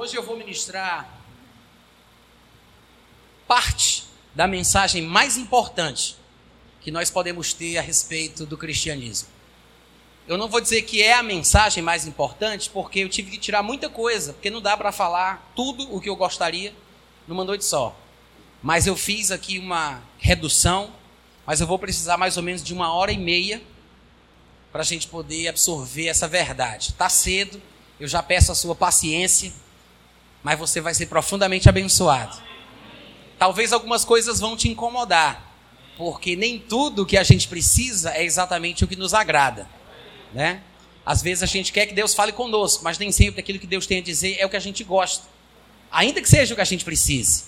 Hoje eu vou ministrar parte da mensagem mais importante que nós podemos ter a respeito do cristianismo. Eu não vou dizer que é a mensagem mais importante, porque eu tive que tirar muita coisa, porque não dá para falar tudo o que eu gostaria numa noite só. Mas eu fiz aqui uma redução, mas eu vou precisar mais ou menos de uma hora e meia para a gente poder absorver essa verdade. Está cedo, eu já peço a sua paciência, mas você vai ser profundamente abençoado. Talvez algumas coisas vão te incomodar, porque nem tudo que a gente precisa é exatamente o que nos agrada, né? Às vezes a gente quer que Deus fale conosco, mas nem sempre aquilo que Deus tem a dizer é o que a gente gosta, ainda que seja o que a gente precise.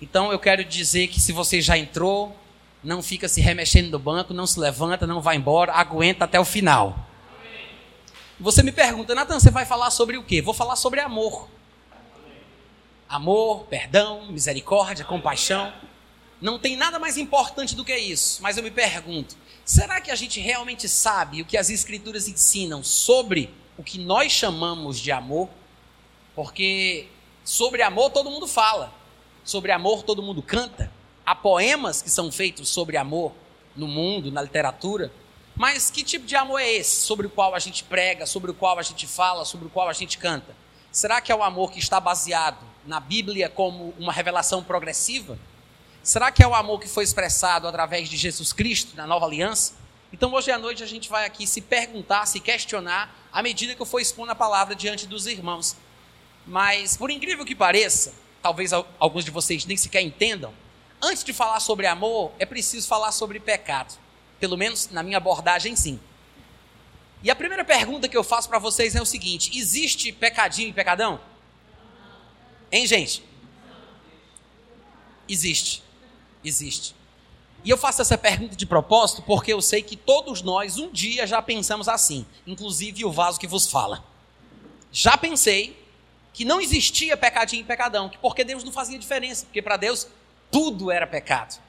Então eu quero dizer que se você já entrou, não fica se remexendo no banco, não se levanta, não vai embora, aguenta até o final. Você me pergunta, Natan, você vai falar sobre o quê? Vou falar sobre amor. Amor, perdão, misericórdia, compaixão. Não tem nada mais importante do que isso. Mas eu me pergunto, será que a gente realmente sabe o que as Escrituras ensinam sobre o que nós chamamos de amor? Porque sobre amor todo mundo fala, sobre amor todo mundo canta. Há poemas que são feitos sobre amor no mundo, na literatura. Mas que tipo de amor é esse sobre o qual a gente prega, sobre o qual a gente fala, sobre o qual a gente canta? Será que é o amor que está baseado na Bíblia como uma revelação progressiva? Será que é o amor que foi expressado através de Jesus Cristo na nova aliança? Então hoje à noite a gente vai aqui se perguntar, se questionar, à medida que eu for expondo a palavra diante dos irmãos. Mas, por incrível que pareça, talvez alguns de vocês nem sequer entendam, antes de falar sobre amor, é preciso falar sobre pecado. Pelo menos na minha abordagem, sim. E a primeira pergunta que eu faço para vocês é o seguinte: existe pecadinho e pecadão? Hein, gente? Existe. Existe. E eu faço essa pergunta de propósito porque eu sei que todos nós um dia já pensamos assim, inclusive o vaso que vos fala. Já pensei que não existia pecadinho e pecadão, que porque Deus não fazia diferença, porque para Deus tudo era pecado.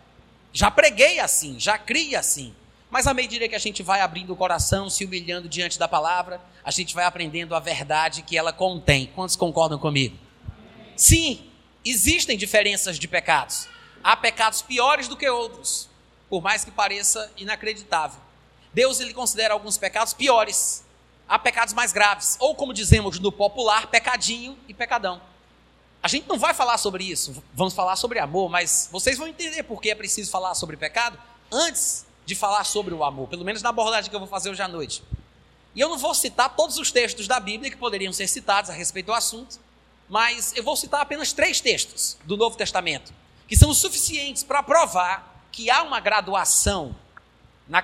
Já preguei assim, já criei assim. Mas à medida que a gente vai abrindo o coração, se humilhando diante da palavra, a gente vai aprendendo a verdade que ela contém. Quantos concordam comigo? Sim, existem diferenças de pecados. Há pecados piores do que outros, por mais que pareça inacreditável. Deus ele considera alguns pecados piores. Há pecados mais graves, ou como dizemos no popular, pecadinho e pecadão. A gente não vai falar sobre isso, vamos falar sobre amor, mas vocês vão entender por que é preciso falar sobre pecado antes de falar sobre o amor, pelo menos na abordagem que eu vou fazer hoje à noite. E eu não vou citar todos os textos da Bíblia que poderiam ser citados a respeito do assunto, mas eu vou citar apenas três textos do Novo Testamento, que são suficientes para provar que há uma graduação na,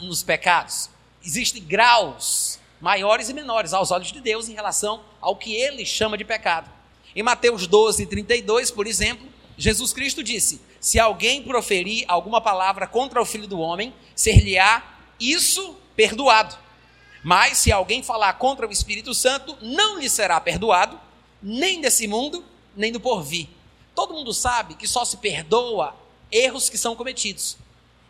nos pecados. Existem graus maiores e menores aos olhos de Deus em relação ao que ele chama de pecado. Em Mateus 12, 32, por exemplo, Jesus Cristo disse: Se alguém proferir alguma palavra contra o filho do homem, ser-lhe-á isso perdoado. Mas se alguém falar contra o Espírito Santo, não lhe será perdoado, nem desse mundo, nem do porvir. Todo mundo sabe que só se perdoa erros que são cometidos.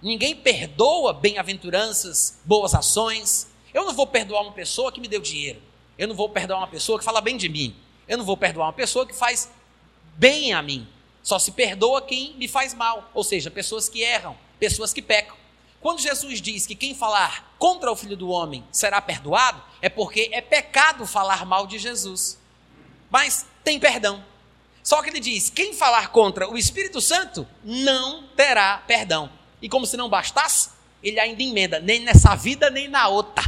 Ninguém perdoa bem-aventuranças, boas ações. Eu não vou perdoar uma pessoa que me deu dinheiro. Eu não vou perdoar uma pessoa que fala bem de mim. Eu não vou perdoar uma pessoa que faz bem a mim. Só se perdoa quem me faz mal, ou seja, pessoas que erram, pessoas que pecam. Quando Jesus diz que quem falar contra o filho do homem será perdoado, é porque é pecado falar mal de Jesus. Mas tem perdão. Só que ele diz: quem falar contra o Espírito Santo não terá perdão. E como se não bastasse, ele ainda emenda, nem nessa vida, nem na outra.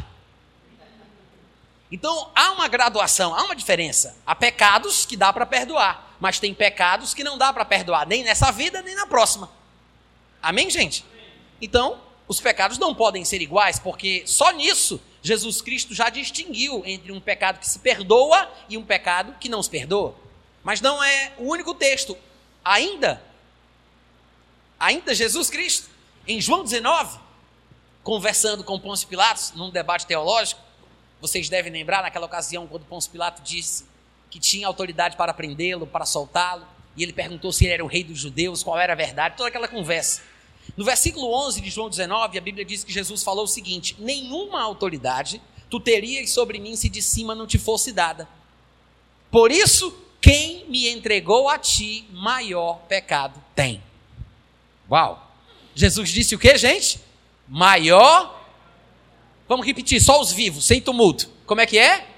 Então há uma graduação, há uma diferença. Há pecados que dá para perdoar, mas tem pecados que não dá para perdoar, nem nessa vida, nem na próxima. Amém, gente? Então, os pecados não podem ser iguais, porque só nisso Jesus Cristo já distinguiu entre um pecado que se perdoa e um pecado que não se perdoa. Mas não é o único texto. Ainda, ainda Jesus Cristo, em João 19, conversando com Pôncio Pilatos, num debate teológico, vocês devem lembrar naquela ocasião quando Pôncio Pilato disse que tinha autoridade para prendê-lo, para soltá-lo, e ele perguntou se ele era o rei dos judeus, qual era a verdade, toda aquela conversa. No versículo 11 de João 19, a Bíblia diz que Jesus falou o seguinte: Nenhuma autoridade tu terias sobre mim se de cima não te fosse dada. Por isso quem me entregou a ti, maior pecado tem. Uau! Jesus disse o que, gente? Maior. Vamos repetir, só os vivos, sem tumulto. Como é que é?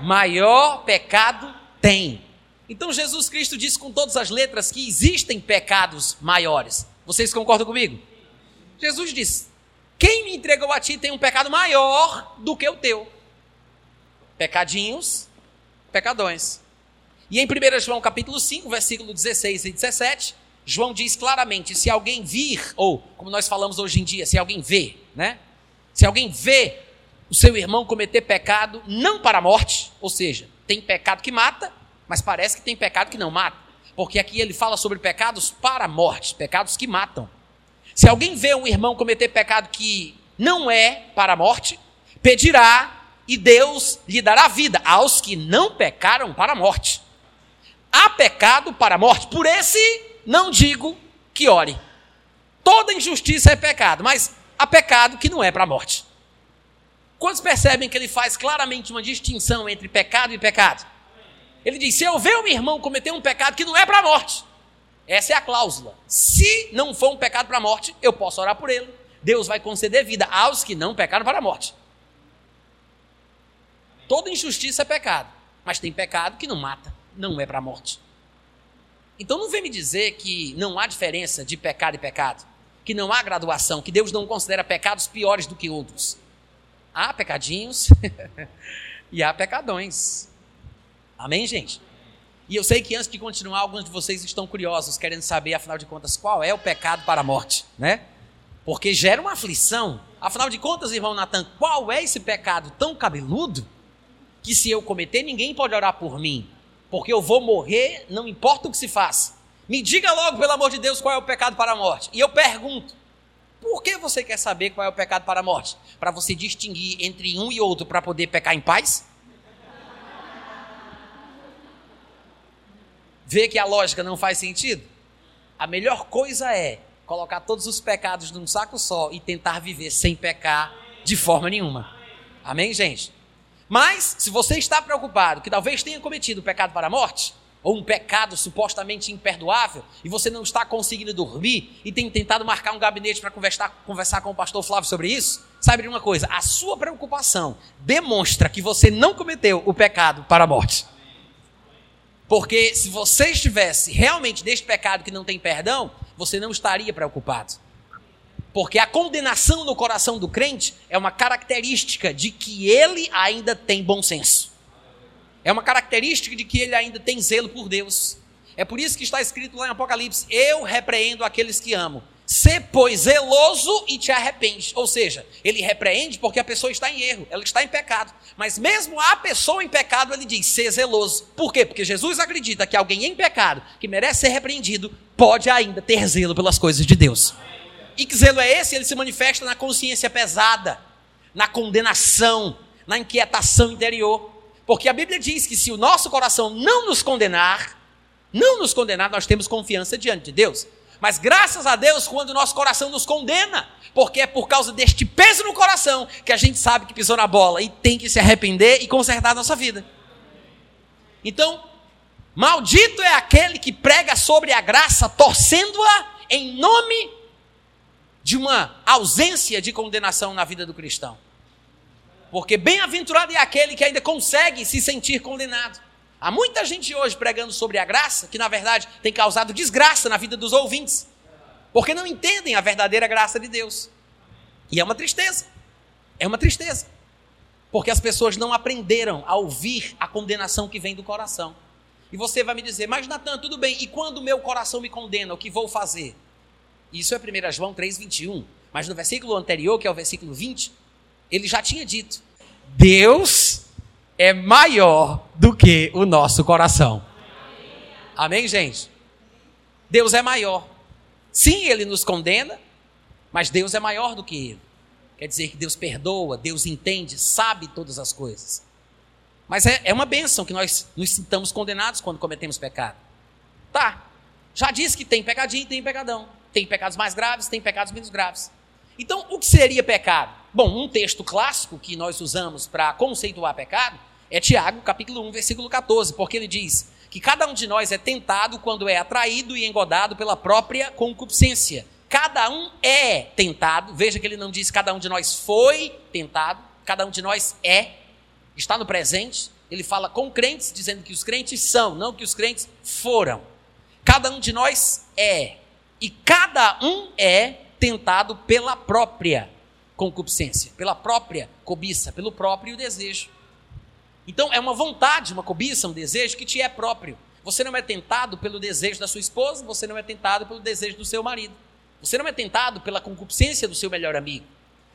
Maior pecado tem. Então Jesus Cristo disse com todas as letras que existem pecados maiores. Vocês concordam comigo? Jesus disse: Quem me entregou a ti tem um pecado maior do que o teu. Pecadinhos, pecadões. E em 1 João capítulo 5, versículo 16 e 17, João diz claramente: se alguém vir, ou como nós falamos hoje em dia, se alguém vê, né? Se alguém vê o seu irmão cometer pecado, não para a morte, ou seja, tem pecado que mata, mas parece que tem pecado que não mata. Porque aqui ele fala sobre pecados para a morte, pecados que matam. Se alguém vê um irmão cometer pecado que não é para a morte, pedirá e Deus lhe dará vida aos que não pecaram para a morte. Há pecado para a morte, por esse não digo que ore. Toda injustiça é pecado, mas há pecado que não é para a morte. Quantos percebem que ele faz claramente uma distinção entre pecado e pecado? Ele diz: se eu ver um irmão cometer um pecado que não é para a morte, essa é a cláusula. Se não for um pecado para a morte, eu posso orar por ele. Deus vai conceder vida aos que não pecaram para a morte. Toda injustiça é pecado, mas tem pecado que não mata, não é para a morte. Então não vem me dizer que não há diferença de pecado e pecado, que não há graduação, que Deus não considera pecados piores do que outros. Há pecadinhos e há pecadões. Amém, gente? E eu sei que antes de continuar, alguns de vocês estão curiosos, querendo saber, afinal de contas, qual é o pecado para a morte, né? Porque gera uma aflição. Afinal de contas, irmão Natan, qual é esse pecado tão cabeludo que se eu cometer, ninguém pode orar por mim? Porque eu vou morrer, não importa o que se faça. Me diga logo, pelo amor de Deus, qual é o pecado para a morte. E eu pergunto, por que você quer saber qual é o pecado para a morte? Para você distinguir entre um e outro para poder pecar em paz? Vê que a lógica não faz sentido? A melhor coisa é colocar todos os pecados num saco só e tentar viver sem pecar de forma nenhuma. Amém, gente? Mas, se você está preocupado que talvez tenha cometido o pecado para a morte, ou um pecado supostamente imperdoável, e você não está conseguindo dormir e tem tentado marcar um gabinete para conversar, conversar com o pastor Flávio sobre isso, saiba de uma coisa: a sua preocupação demonstra que você não cometeu o pecado para a morte. Porque se você estivesse realmente neste pecado que não tem perdão, você não estaria preocupado. Porque a condenação no coração do crente é uma característica de que ele ainda tem bom senso. É uma característica de que ele ainda tem zelo por Deus. É por isso que está escrito lá em Apocalipse: Eu repreendo aqueles que amo. Sê, pois, zeloso e te arrepende. Ou seja, ele repreende porque a pessoa está em erro, ela está em pecado. Mas mesmo a pessoa em pecado, ele diz: ser zeloso. Por quê? Porque Jesus acredita que alguém em pecado, que merece ser repreendido, pode ainda ter zelo pelas coisas de Deus. E que zelo é esse? Ele se manifesta na consciência pesada, na condenação, na inquietação interior. Porque a Bíblia diz que se o nosso coração não nos condenar, não nos condenar, nós temos confiança diante de Deus. Mas graças a Deus, quando o nosso coração nos condena, porque é por causa deste peso no coração que a gente sabe que pisou na bola e tem que se arrepender e consertar a nossa vida. Então, maldito é aquele que prega sobre a graça, torcendo-a em nome de uma ausência de condenação na vida do cristão. Porque bem-aventurado é aquele que ainda consegue se sentir condenado. Há muita gente hoje pregando sobre a graça que, na verdade, tem causado desgraça na vida dos ouvintes, porque não entendem a verdadeira graça de Deus. E é uma tristeza. É uma tristeza. Porque as pessoas não aprenderam a ouvir a condenação que vem do coração. E você vai me dizer, mas Natan, tudo bem, e quando o meu coração me condena, o que vou fazer? Isso é 1 João 3,21. Mas no versículo anterior, que é o versículo 20, ele já tinha dito: Deus é maior do que o nosso coração. Amém, gente? Deus é maior. Sim, ele nos condena, mas Deus é maior do que ele. Quer dizer que Deus perdoa, Deus entende, sabe todas as coisas. Mas é, é uma bênção que nós nos sintamos condenados quando cometemos pecado. Tá, já disse que tem pecadinho tem pecadão. Tem pecados mais graves, tem pecados menos graves. Então, o que seria pecado? Bom, um texto clássico que nós usamos para conceituar pecado é Tiago, capítulo 1, versículo 14, porque ele diz que cada um de nós é tentado quando é atraído e engodado pela própria concupiscência. Cada um é tentado, veja que ele não diz cada um de nós foi tentado, cada um de nós é, está no presente. Ele fala com crentes, dizendo que os crentes são, não que os crentes foram. Cada um de nós é, e cada um é tentado pela própria concupiscência, pela própria cobiça, pelo próprio desejo. Então é uma vontade, uma cobiça, um desejo que te é próprio. Você não é tentado pelo desejo da sua esposa, você não é tentado pelo desejo do seu marido. Você não é tentado pela concupiscência do seu melhor amigo.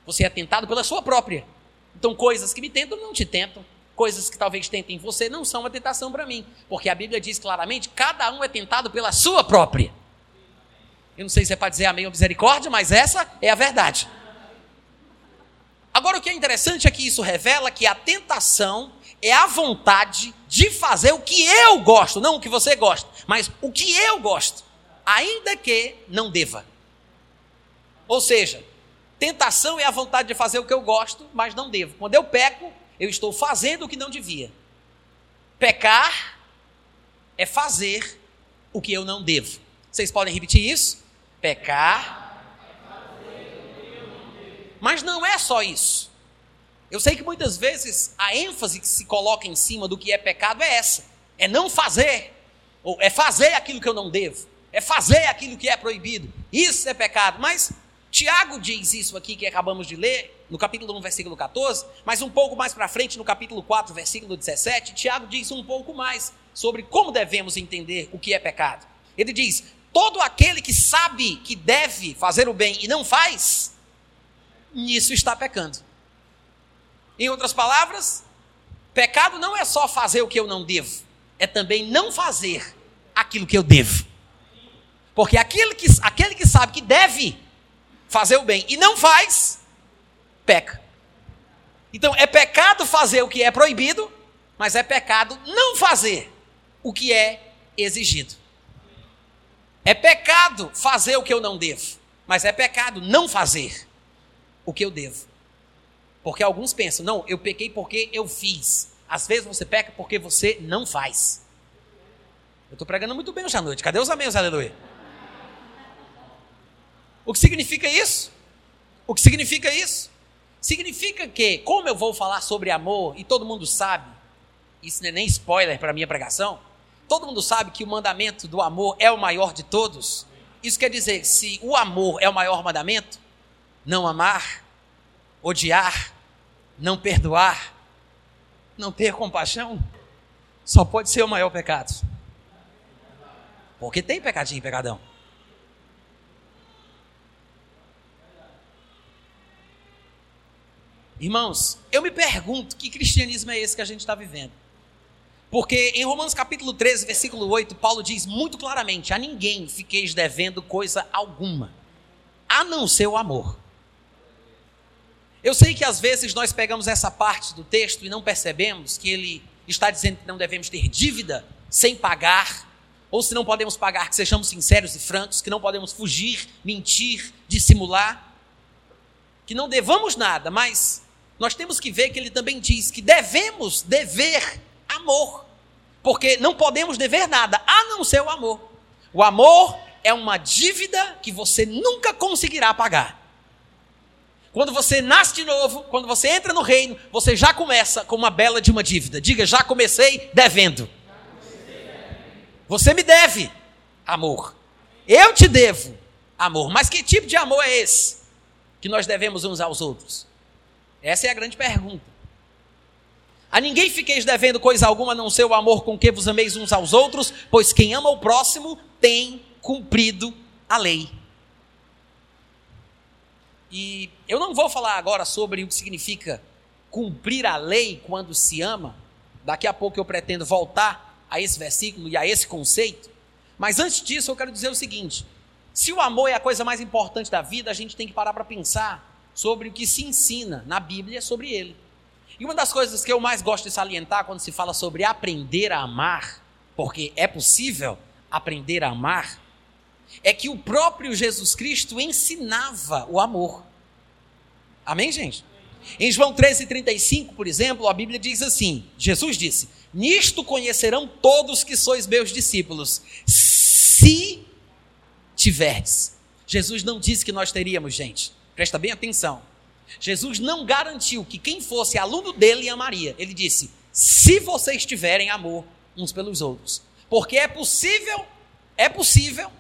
Você é tentado pela sua própria. Então coisas que me tentam não te tentam. Coisas que talvez tentem você não são uma tentação para mim. Porque a Bíblia diz claramente: cada um é tentado pela sua própria. Eu não sei se é para dizer amém ou misericórdia, mas essa é a verdade. Agora, o que é interessante é que isso revela que a tentação é a vontade de fazer o que eu gosto, não o que você gosta, mas o que eu gosto, ainda que não deva. Ou seja, tentação é a vontade de fazer o que eu gosto, mas não devo. Quando eu peco, eu estou fazendo o que não devia. Pecar é fazer o que eu não devo. Vocês podem repetir isso? Pecar. Mas não é só isso. Eu sei que muitas vezes a ênfase que se coloca em cima do que é pecado é essa: é não fazer, ou é fazer aquilo que eu não devo, é fazer aquilo que é proibido. Isso é pecado. Mas Tiago diz isso aqui que acabamos de ler, no capítulo 1, versículo 14, mas um pouco mais para frente, no capítulo 4, versículo 17, Tiago diz um pouco mais sobre como devemos entender o que é pecado. Ele diz: todo aquele que sabe que deve fazer o bem e não faz, nisso está pecando. Em outras palavras, pecado não é só fazer o que eu não devo, é também não fazer aquilo que eu devo. Porque aquele que, aquele que sabe que deve fazer o bem e não faz, peca. Então é pecado fazer o que é proibido, mas é pecado não fazer o que é exigido. É pecado fazer o que eu não devo, mas é pecado não fazer o que eu devo. Porque alguns pensam, não, eu pequei porque eu fiz. Às vezes você peca porque você não faz. Eu estou pregando muito bem hoje à noite. Cadê os amigos, aleluia? O que significa isso? O que significa isso? Significa que, como eu vou falar sobre amor, e todo mundo sabe, isso não é nem spoiler para a minha pregação, todo mundo sabe que o mandamento do amor é o maior de todos. Isso quer dizer, se o amor é o maior mandamento, não amar, odiar, não perdoar, não ter compaixão, só pode ser o maior pecado. Porque tem pecadinho pecadão. Irmãos, eu me pergunto que cristianismo é esse que a gente está vivendo. Porque em Romanos capítulo 13, versículo 8, Paulo diz muito claramente: A ninguém fiqueis devendo coisa alguma, a não ser o amor. Eu sei que às vezes nós pegamos essa parte do texto e não percebemos que ele está dizendo que não devemos ter dívida sem pagar, ou se não podemos pagar, que sejamos sinceros e francos, que não podemos fugir, mentir, dissimular, que não devamos nada, mas nós temos que ver que ele também diz que devemos dever amor, porque não podemos dever nada a não ser o amor. O amor é uma dívida que você nunca conseguirá pagar. Quando você nasce de novo, quando você entra no reino, você já começa com uma bela de uma dívida. Diga, já comecei devendo. Você me deve amor. Eu te devo amor. Mas que tipo de amor é esse que nós devemos uns aos outros? Essa é a grande pergunta. A ninguém fiqueis devendo coisa alguma a não ser o amor com que vos ameis uns aos outros, pois quem ama o próximo tem cumprido a lei. E eu não vou falar agora sobre o que significa cumprir a lei quando se ama. Daqui a pouco eu pretendo voltar a esse versículo e a esse conceito. Mas antes disso, eu quero dizer o seguinte: se o amor é a coisa mais importante da vida, a gente tem que parar para pensar sobre o que se ensina na Bíblia sobre ele. E uma das coisas que eu mais gosto de salientar quando se fala sobre aprender a amar, porque é possível aprender a amar, é que o próprio Jesus Cristo ensinava o amor. Amém, gente? Em João 13,35, por exemplo, a Bíblia diz assim: Jesus disse: Nisto conhecerão todos que sois meus discípulos, se tiverdes. Jesus não disse que nós teríamos, gente. Presta bem atenção. Jesus não garantiu que quem fosse aluno dele amaria. Ele disse: se vocês tiverem amor uns pelos outros. Porque é possível, é possível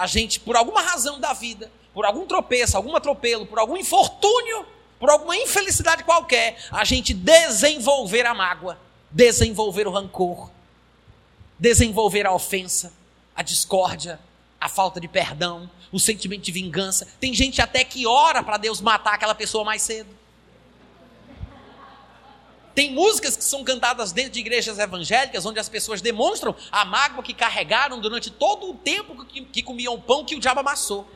a gente, por alguma razão da vida, por algum tropeço, algum atropelo, por algum infortúnio, por alguma infelicidade qualquer, a gente desenvolver a mágoa, desenvolver o rancor, desenvolver a ofensa, a discórdia, a falta de perdão, o sentimento de vingança. Tem gente até que ora para Deus matar aquela pessoa mais cedo. Tem músicas que são cantadas dentro de igrejas evangélicas, onde as pessoas demonstram a mágoa que carregaram durante todo o tempo que, que comiam o pão que o diabo amassou.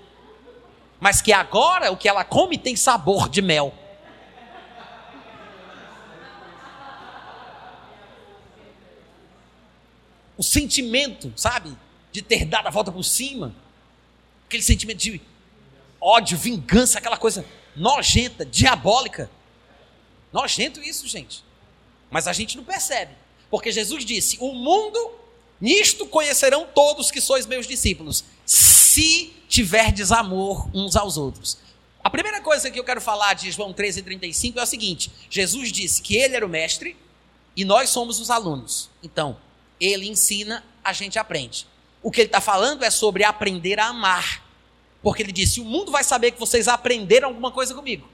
Mas que agora o que ela come tem sabor de mel. O sentimento, sabe, de ter dado a volta por cima, aquele sentimento de ódio, vingança, aquela coisa nojenta, diabólica. Nojento isso, gente. Mas a gente não percebe. Porque Jesus disse: O mundo, nisto conhecerão todos que sois meus discípulos, se tiverdes amor uns aos outros. A primeira coisa que eu quero falar de João 13,35 é o seguinte: Jesus disse que ele era o mestre e nós somos os alunos. Então, ele ensina, a gente aprende. O que ele está falando é sobre aprender a amar. Porque ele disse: O mundo vai saber que vocês aprenderam alguma coisa comigo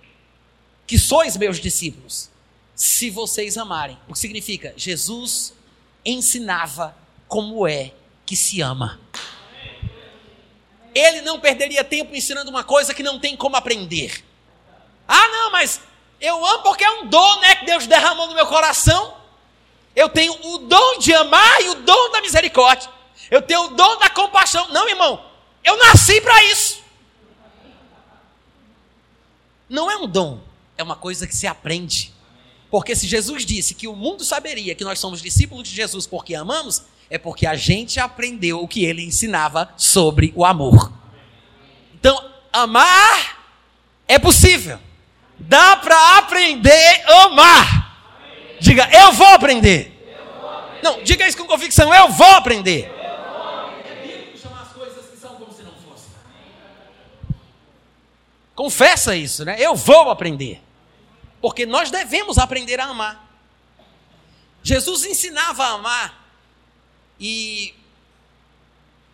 que sois meus discípulos, se vocês amarem. O que significa? Jesus ensinava como é que se ama. Ele não perderia tempo ensinando uma coisa que não tem como aprender. Ah, não, mas eu amo porque é um dom, né, que Deus derramou no meu coração. Eu tenho o dom de amar e o dom da misericórdia. Eu tenho o dom da compaixão. Não, irmão, eu nasci para isso. Não é um dom, é uma coisa que se aprende. Porque se Jesus disse que o mundo saberia que nós somos discípulos de Jesus porque amamos, é porque a gente aprendeu o que ele ensinava sobre o amor. Então, amar é possível. Dá para aprender a amar. Diga, eu vou aprender. Não, diga isso com convicção, eu vou aprender. Confessa isso, né? Eu vou aprender. Porque nós devemos aprender a amar. Jesus ensinava a amar. E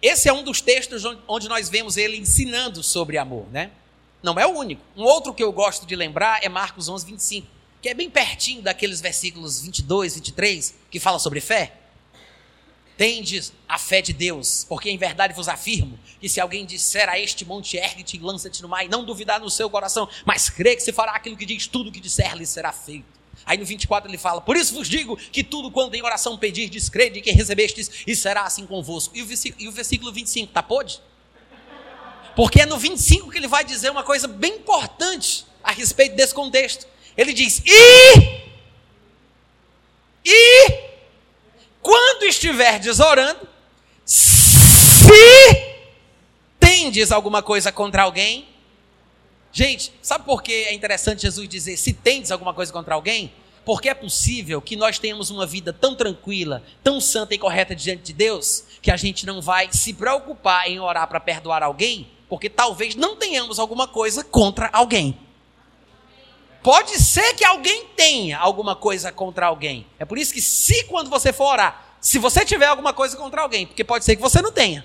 esse é um dos textos onde nós vemos ele ensinando sobre amor, né? Não é o único. Um outro que eu gosto de lembrar é Marcos 11, 25, que é bem pertinho daqueles versículos 22, 23, que fala sobre fé. Tendes a fé de Deus, porque em verdade vos afirmo que se alguém disser a este monte, ergue-te e lança-te no mar, e não duvidar no seu coração, mas crê que se fará aquilo que diz, tudo que disser lhe será feito. Aí no 24 ele fala: Por isso vos digo que tudo quanto em oração pedir, descrede que recebestes, e será assim convosco. E o versículo, e o versículo 25, tá pode? Porque é no 25 que ele vai dizer uma coisa bem importante a respeito desse contexto. Ele diz: E. E quando estiverdes orando, se tendes alguma coisa contra alguém, gente, sabe por que é interessante Jesus dizer se tendes alguma coisa contra alguém? Porque é possível que nós tenhamos uma vida tão tranquila, tão santa e correta diante de Deus, que a gente não vai se preocupar em orar para perdoar alguém, porque talvez não tenhamos alguma coisa contra alguém. Pode ser que alguém tenha alguma coisa contra alguém. É por isso que, se quando você for orar, se você tiver alguma coisa contra alguém, porque pode ser que você não tenha.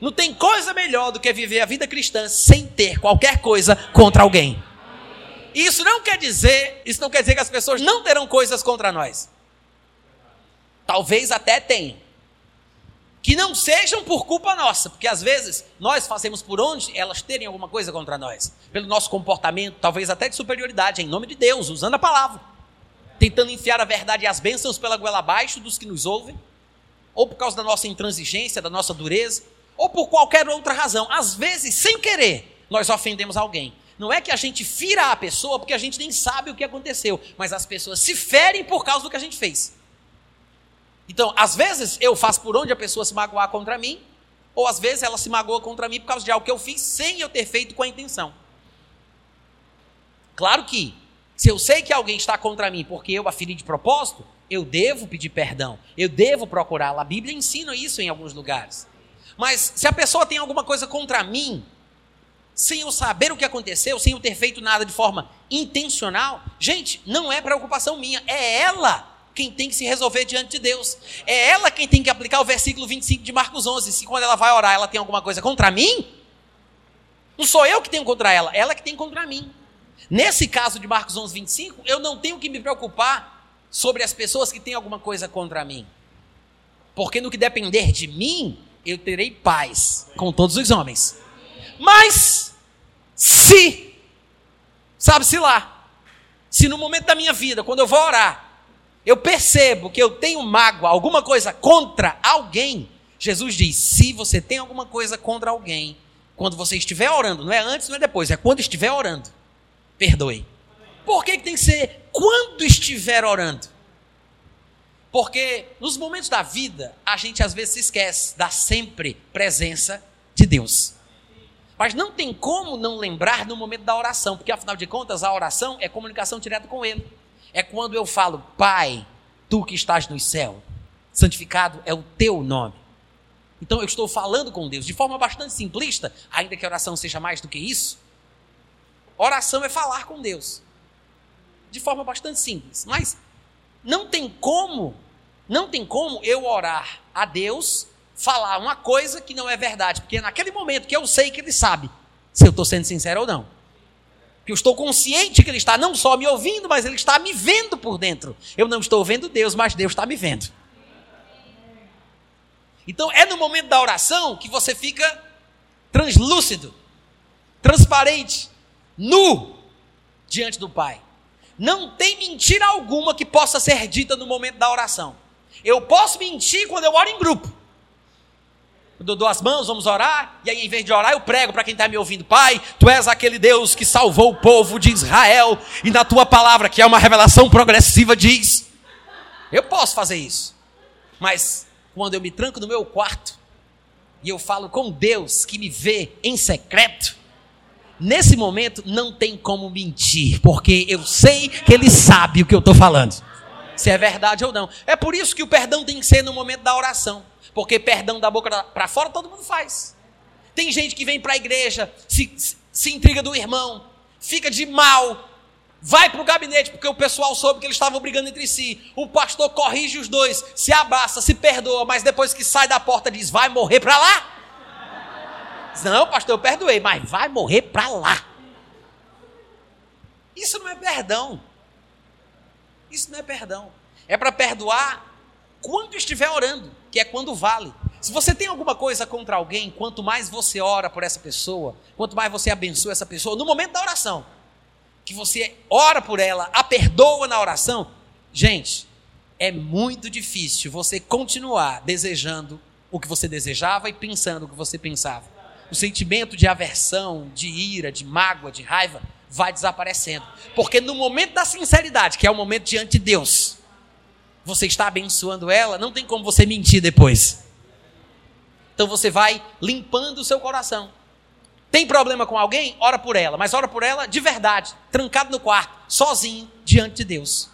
Não tem coisa melhor do que viver a vida cristã sem ter qualquer coisa contra alguém. Isso não quer dizer, isso não quer dizer que as pessoas não terão coisas contra nós. Talvez até tenham. Que não sejam por culpa nossa, porque às vezes nós fazemos por onde elas terem alguma coisa contra nós, pelo nosso comportamento, talvez até de superioridade, em nome de Deus, usando a palavra, tentando enfiar a verdade e as bênçãos pela goela abaixo dos que nos ouvem, ou por causa da nossa intransigência, da nossa dureza, ou por qualquer outra razão. Às vezes, sem querer, nós ofendemos alguém. Não é que a gente fira a pessoa porque a gente nem sabe o que aconteceu, mas as pessoas se ferem por causa do que a gente fez. Então, às vezes eu faço por onde a pessoa se magoar contra mim, ou às vezes ela se magoa contra mim por causa de algo que eu fiz sem eu ter feito com a intenção. Claro que, se eu sei que alguém está contra mim porque eu a feri de propósito, eu devo pedir perdão, eu devo procurá-la. A Bíblia ensina isso em alguns lugares. Mas se a pessoa tem alguma coisa contra mim, sem eu saber o que aconteceu, sem eu ter feito nada de forma intencional, gente, não é preocupação minha, é ela quem tem que se resolver diante de Deus. É ela quem tem que aplicar o versículo 25 de Marcos 11. Se quando ela vai orar, ela tem alguma coisa contra mim, não sou eu que tenho contra ela, ela que tem contra mim. Nesse caso de Marcos 11, 25, eu não tenho que me preocupar sobre as pessoas que têm alguma coisa contra mim. Porque no que depender de mim, eu terei paz com todos os homens. Mas, se, sabe-se lá, se no momento da minha vida, quando eu vou orar, eu percebo que eu tenho mágoa, alguma coisa contra alguém, Jesus diz: se você tem alguma coisa contra alguém, quando você estiver orando, não é antes, não é depois, é quando estiver orando, perdoe. Por que, que tem que ser quando estiver orando? Porque nos momentos da vida, a gente às vezes se esquece da sempre presença de Deus. Mas não tem como não lembrar no momento da oração, porque afinal de contas a oração é comunicação direta com Ele. É quando eu falo, Pai, tu que estás no céu, santificado é o teu nome. Então eu estou falando com Deus de forma bastante simplista, ainda que a oração seja mais do que isso. Oração é falar com Deus. De forma bastante simples. Mas não tem como não tem como eu orar a Deus, falar uma coisa que não é verdade, porque é naquele momento que eu sei que Ele sabe se eu estou sendo sincero ou não. Que eu estou consciente que Ele está não só me ouvindo, mas Ele está me vendo por dentro. Eu não estou vendo Deus, mas Deus está me vendo. Então é no momento da oração que você fica translúcido, transparente, nu diante do Pai. Não tem mentira alguma que possa ser dita no momento da oração. Eu posso mentir quando eu oro em grupo. Eu dou as mãos, vamos orar, e aí em vez de orar, eu prego para quem está me ouvindo: Pai, tu és aquele Deus que salvou o povo de Israel, e na tua palavra, que é uma revelação progressiva, diz. Eu posso fazer isso, mas quando eu me tranco no meu quarto e eu falo com Deus que me vê em secreto, nesse momento não tem como mentir, porque eu sei que Ele sabe o que eu estou falando se é verdade ou não. É por isso que o perdão tem que ser no momento da oração. Porque perdão da boca para fora todo mundo faz. Tem gente que vem para a igreja, se, se, se intriga do irmão, fica de mal, vai para o gabinete porque o pessoal soube que eles estavam brigando entre si. O pastor corrige os dois, se abraça, se perdoa, mas depois que sai da porta diz: vai morrer para lá. Não, pastor, eu perdoei, mas vai morrer para lá. Isso não é perdão. Isso não é perdão. É para perdoar quando estiver orando, que é quando vale. Se você tem alguma coisa contra alguém, quanto mais você ora por essa pessoa, quanto mais você abençoa essa pessoa, no momento da oração, que você ora por ela, a perdoa na oração, gente, é muito difícil você continuar desejando o que você desejava e pensando o que você pensava. O sentimento de aversão, de ira, de mágoa, de raiva, vai desaparecendo. Porque no momento da sinceridade, que é o momento diante de Deus, você está abençoando ela, não tem como você mentir depois. Então você vai limpando o seu coração. Tem problema com alguém? Ora por ela, mas ora por ela de verdade, trancado no quarto, sozinho, diante de Deus.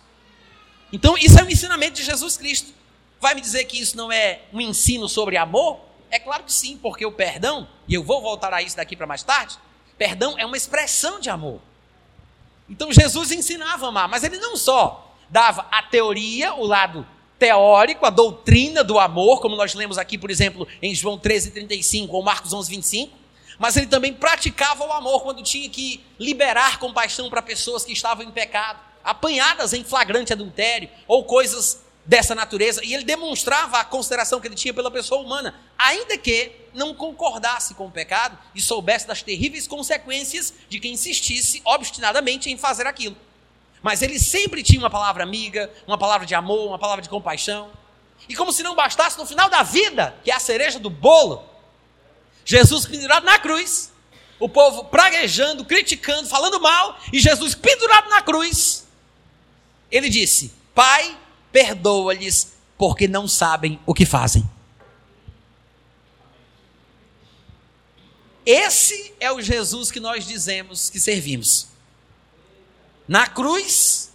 Então isso é um ensinamento de Jesus Cristo. Vai me dizer que isso não é um ensino sobre amor? É claro que sim, porque o perdão, e eu vou voltar a isso daqui para mais tarde, perdão é uma expressão de amor. Então Jesus ensinava a amar, mas ele não só dava a teoria, o lado teórico, a doutrina do amor, como nós lemos aqui, por exemplo, em João 13, 35 ou Marcos 11, 25, mas ele também praticava o amor quando tinha que liberar compaixão para pessoas que estavam em pecado, apanhadas em flagrante adultério ou coisas dessa natureza, e ele demonstrava a consideração que ele tinha pela pessoa humana, ainda que não concordasse com o pecado e soubesse das terríveis consequências de quem insistisse obstinadamente em fazer aquilo. Mas ele sempre tinha uma palavra amiga, uma palavra de amor, uma palavra de compaixão. E como se não bastasse, no final da vida, que é a cereja do bolo, Jesus pendurado na cruz, o povo praguejando, criticando, falando mal, e Jesus pendurado na cruz, ele disse: Pai, perdoa-lhes, porque não sabem o que fazem. Esse é o Jesus que nós dizemos que servimos. na cruz,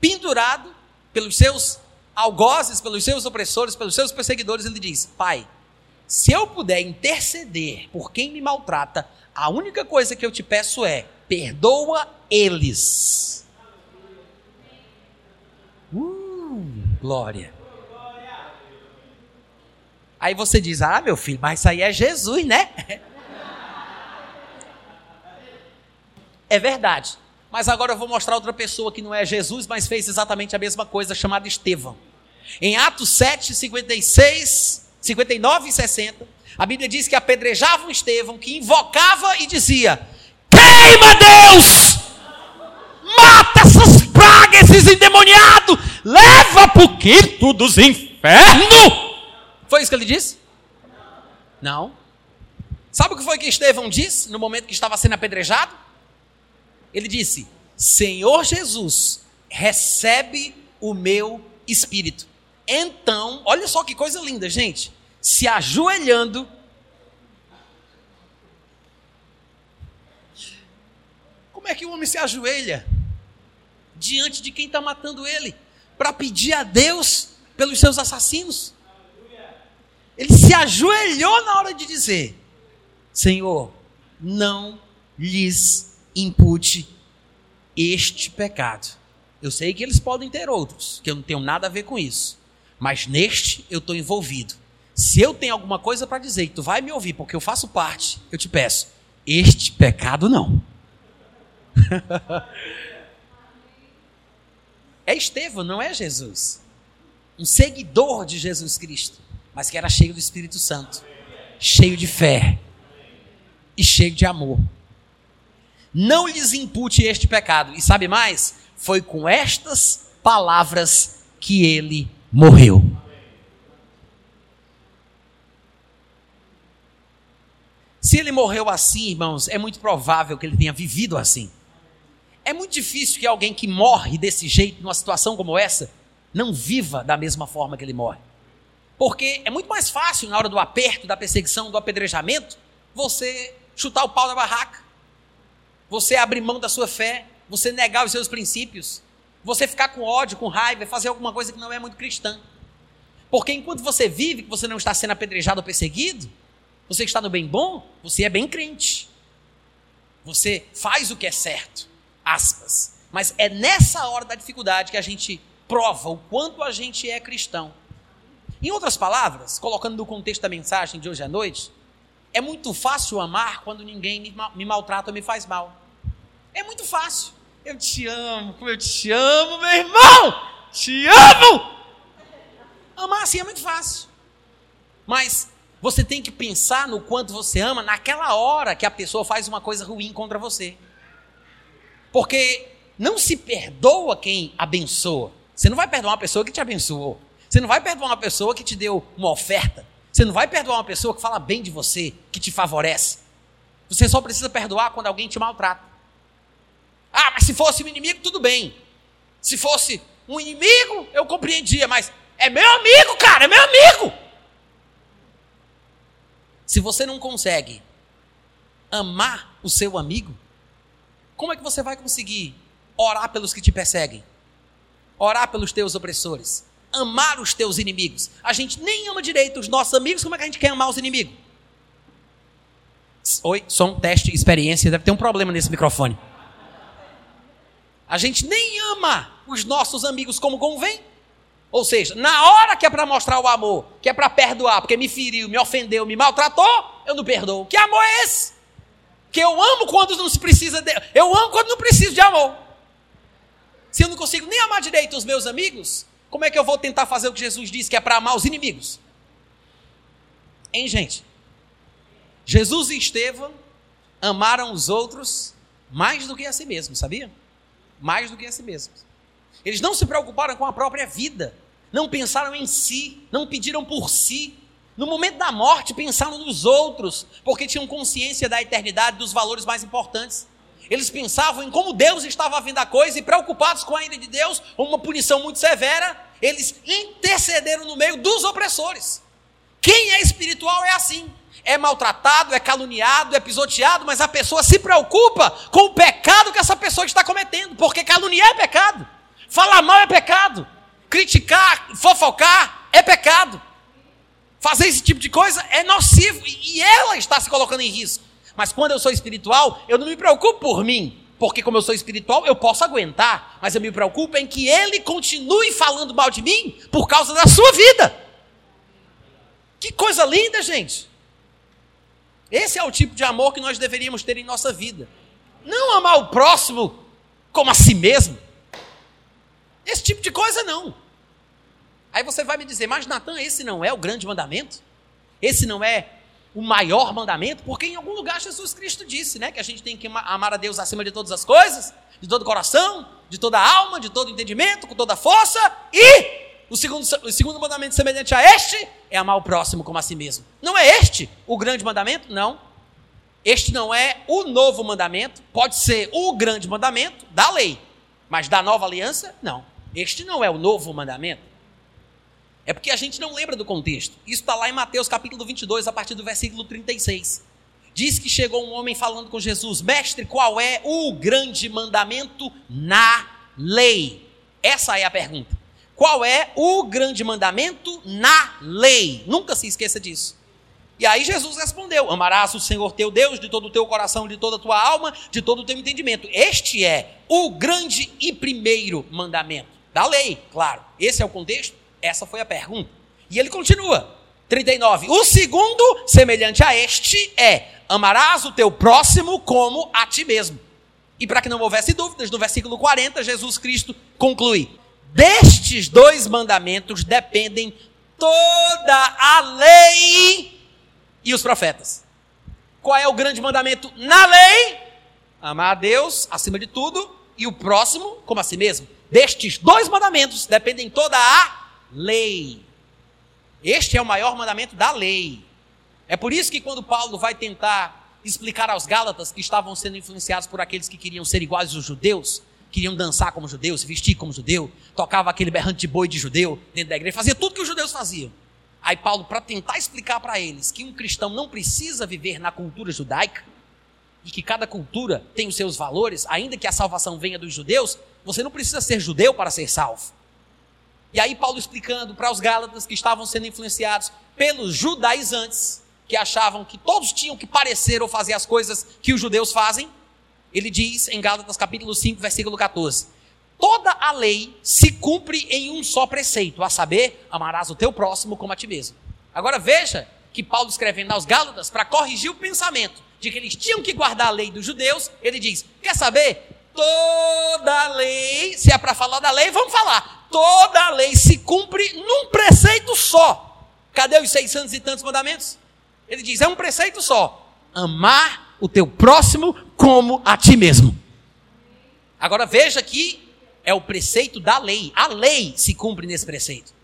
pendurado pelos seus algozes, pelos seus opressores, pelos seus perseguidores, ele diz: Pai, se eu puder interceder por quem me maltrata, a única coisa que eu te peço é: perdoa eles. Uh, glória. Aí você diz: Ah, meu filho, mas isso aí é Jesus, né? É verdade. Mas agora eu vou mostrar outra pessoa que não é Jesus, mas fez exatamente a mesma coisa, chamada Estevão. Em Atos 7, 56, 59 e 60, a Bíblia diz que apedrejavam Estevão, que invocava e dizia: Queima Deus! Pragas, esses endemoniados! Leva para o quinto dos infernos! Foi isso que ele disse? Não. Sabe o que foi que Estevão disse no momento que estava sendo apedrejado? Ele disse: Senhor Jesus, recebe o meu espírito. Então, olha só que coisa linda, gente. Se ajoelhando, como é que o homem se ajoelha diante de quem está matando ele para pedir a Deus pelos seus assassinos? Ele se ajoelhou na hora de dizer: Senhor, não lhes impute este pecado. Eu sei que eles podem ter outros, que eu não tenho nada a ver com isso. Mas neste eu estou envolvido. Se eu tenho alguma coisa para dizer tu vai me ouvir, porque eu faço parte, eu te peço, este pecado não. é Estevão, não é Jesus. Um seguidor de Jesus Cristo mas que era cheio do Espírito Santo, cheio de fé e cheio de amor. Não lhes impute este pecado. E sabe mais? Foi com estas palavras que ele morreu. Se ele morreu assim, irmãos, é muito provável que ele tenha vivido assim. É muito difícil que alguém que morre desse jeito, numa situação como essa, não viva da mesma forma que ele morre. Porque é muito mais fácil, na hora do aperto, da perseguição, do apedrejamento, você chutar o pau da barraca, você abrir mão da sua fé, você negar os seus princípios, você ficar com ódio, com raiva fazer alguma coisa que não é muito cristã. Porque enquanto você vive, que você não está sendo apedrejado ou perseguido, você está no bem bom, você é bem crente. Você faz o que é certo, aspas. Mas é nessa hora da dificuldade que a gente prova o quanto a gente é cristão. Em outras palavras, colocando no contexto da mensagem de hoje à noite, é muito fácil amar quando ninguém me, me maltrata ou me faz mal. É muito fácil. Eu te amo, como eu te amo, meu irmão! Te amo! Amar assim é muito fácil. Mas você tem que pensar no quanto você ama naquela hora que a pessoa faz uma coisa ruim contra você. Porque não se perdoa quem abençoa. Você não vai perdoar uma pessoa que te abençoou. Você não vai perdoar uma pessoa que te deu uma oferta. Você não vai perdoar uma pessoa que fala bem de você, que te favorece. Você só precisa perdoar quando alguém te maltrata. Ah, mas se fosse um inimigo, tudo bem. Se fosse um inimigo, eu compreendia, mas é meu amigo, cara, é meu amigo. Se você não consegue amar o seu amigo, como é que você vai conseguir orar pelos que te perseguem? Orar pelos teus opressores? amar os teus inimigos. A gente nem ama direito os nossos amigos, como é que a gente quer amar os inimigos? Oi, som, teste, experiência, deve ter um problema nesse microfone. A gente nem ama os nossos amigos como convém. Ou seja, na hora que é para mostrar o amor, que é para perdoar, porque me feriu, me ofendeu, me maltratou, eu não perdoo. Que amor é esse? Que eu amo quando não se precisa de... Eu amo quando não preciso de amor. Se eu não consigo nem amar direito os meus amigos, como é que eu vou tentar fazer o que Jesus disse, que é para amar os inimigos? Hein, gente? Jesus e Estevão amaram os outros mais do que a si mesmos, sabia? Mais do que a si mesmos. Eles não se preocuparam com a própria vida, não pensaram em si, não pediram por si. No momento da morte, pensaram nos outros, porque tinham consciência da eternidade, dos valores mais importantes. Eles pensavam em como Deus estava vendo a coisa e preocupados com a ira de Deus, uma punição muito severa, eles intercederam no meio dos opressores. Quem é espiritual é assim. é maltratado, é caluniado, é pisoteado, mas a pessoa se preocupa com o pecado que essa pessoa está cometendo, porque caluniar é pecado, falar mal é pecado, criticar, fofocar é pecado, fazer esse tipo de coisa é nocivo e ela está se colocando em risco. Mas quando eu sou espiritual, eu não me preocupo por mim, porque como eu sou espiritual, eu posso aguentar, mas eu me preocupo em que ele continue falando mal de mim por causa da sua vida. Que coisa linda, gente. Esse é o tipo de amor que nós deveríamos ter em nossa vida. Não amar o próximo como a si mesmo. Esse tipo de coisa não. Aí você vai me dizer, mas Natan, esse não é o grande mandamento? Esse não é o maior mandamento? Porque em algum lugar Jesus Cristo disse, né, que a gente tem que amar a Deus acima de todas as coisas, de todo coração, de toda alma, de todo entendimento, com toda força e o segundo, o segundo mandamento semelhante a este é amar o próximo como a si mesmo. Não é este o grande mandamento? Não. Este não é o novo mandamento, pode ser o grande mandamento da lei, mas da nova aliança, não. Este não é o novo mandamento. É porque a gente não lembra do contexto. Isso está lá em Mateus capítulo 22, a partir do versículo 36. Diz que chegou um homem falando com Jesus: Mestre, qual é o grande mandamento na lei? Essa é a pergunta. Qual é o grande mandamento na lei? Nunca se esqueça disso. E aí Jesus respondeu: Amarás o Senhor teu Deus de todo o teu coração, de toda a tua alma, de todo o teu entendimento. Este é o grande e primeiro mandamento da lei, claro. Esse é o contexto, essa foi a pergunta. E ele continua: 39. O segundo, semelhante a este, é: Amarás o teu próximo como a ti mesmo. E para que não houvesse dúvidas, no versículo 40, Jesus Cristo conclui: Destes dois mandamentos dependem toda a lei e os profetas. Qual é o grande mandamento na lei? Amar a Deus acima de tudo e o próximo como a si mesmo. Destes dois mandamentos dependem toda a lei. Este é o maior mandamento da lei. É por isso que quando Paulo vai tentar explicar aos Gálatas que estavam sendo influenciados por aqueles que queriam ser iguais aos judeus, queriam dançar como judeu, se vestir como judeu, tocava aquele berrante de boi de judeu dentro da igreja, fazia tudo que os judeus faziam. Aí Paulo, para tentar explicar para eles que um cristão não precisa viver na cultura judaica, e que cada cultura tem os seus valores, ainda que a salvação venha dos judeus, você não precisa ser judeu para ser salvo. E aí Paulo explicando para os gálatas que estavam sendo influenciados pelos judaizantes, que achavam que todos tinham que parecer ou fazer as coisas que os judeus fazem, ele diz em Gálatas capítulo 5, versículo 14: Toda a lei se cumpre em um só preceito, a saber, amarás o teu próximo como a ti mesmo. Agora veja que Paulo escrevendo aos Gálatas para corrigir o pensamento de que eles tinham que guardar a lei dos judeus, ele diz: Quer saber? Toda a lei, se é para falar da lei, vamos falar. Toda a lei se cumpre num preceito só. Cadê os 600 e tantos mandamentos? Ele diz: é um preceito só. Amar o teu próximo como a ti mesmo. Agora veja que é o preceito da lei. A lei se cumpre nesse preceito.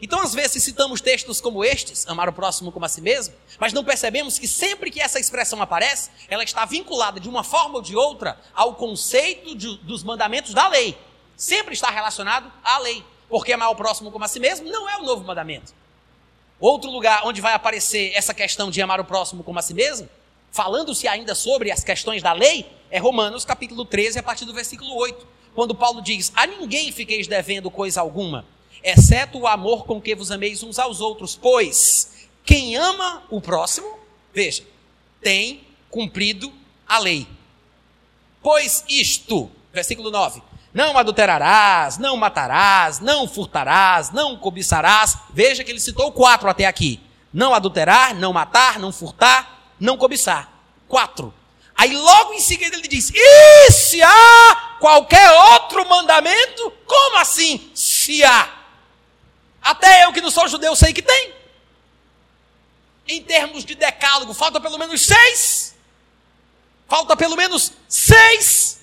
Então, às vezes, citamos textos como estes, amar o próximo como a si mesmo, mas não percebemos que sempre que essa expressão aparece, ela está vinculada de uma forma ou de outra ao conceito de, dos mandamentos da lei. Sempre está relacionado à lei. Porque amar o próximo como a si mesmo não é o novo mandamento. Outro lugar onde vai aparecer essa questão de amar o próximo como a si mesmo falando-se ainda sobre as questões da lei, é Romanos capítulo 13, a partir do versículo 8, quando Paulo diz: A ninguém fiqueis devendo coisa alguma, exceto o amor com que vos ameis uns aos outros, pois quem ama o próximo, veja, tem cumprido a lei. Pois isto, versículo 9: não adulterarás, não matarás, não furtarás, não cobiçarás. Veja que ele citou quatro até aqui: não adulterar, não matar, não furtar, não cobiçar. Quatro. Aí logo em seguida ele diz: E se há qualquer outro mandamento? Como assim? Se há. Até eu que não sou judeu sei que tem. Em termos de decálogo, falta pelo menos seis. Falta pelo menos seis.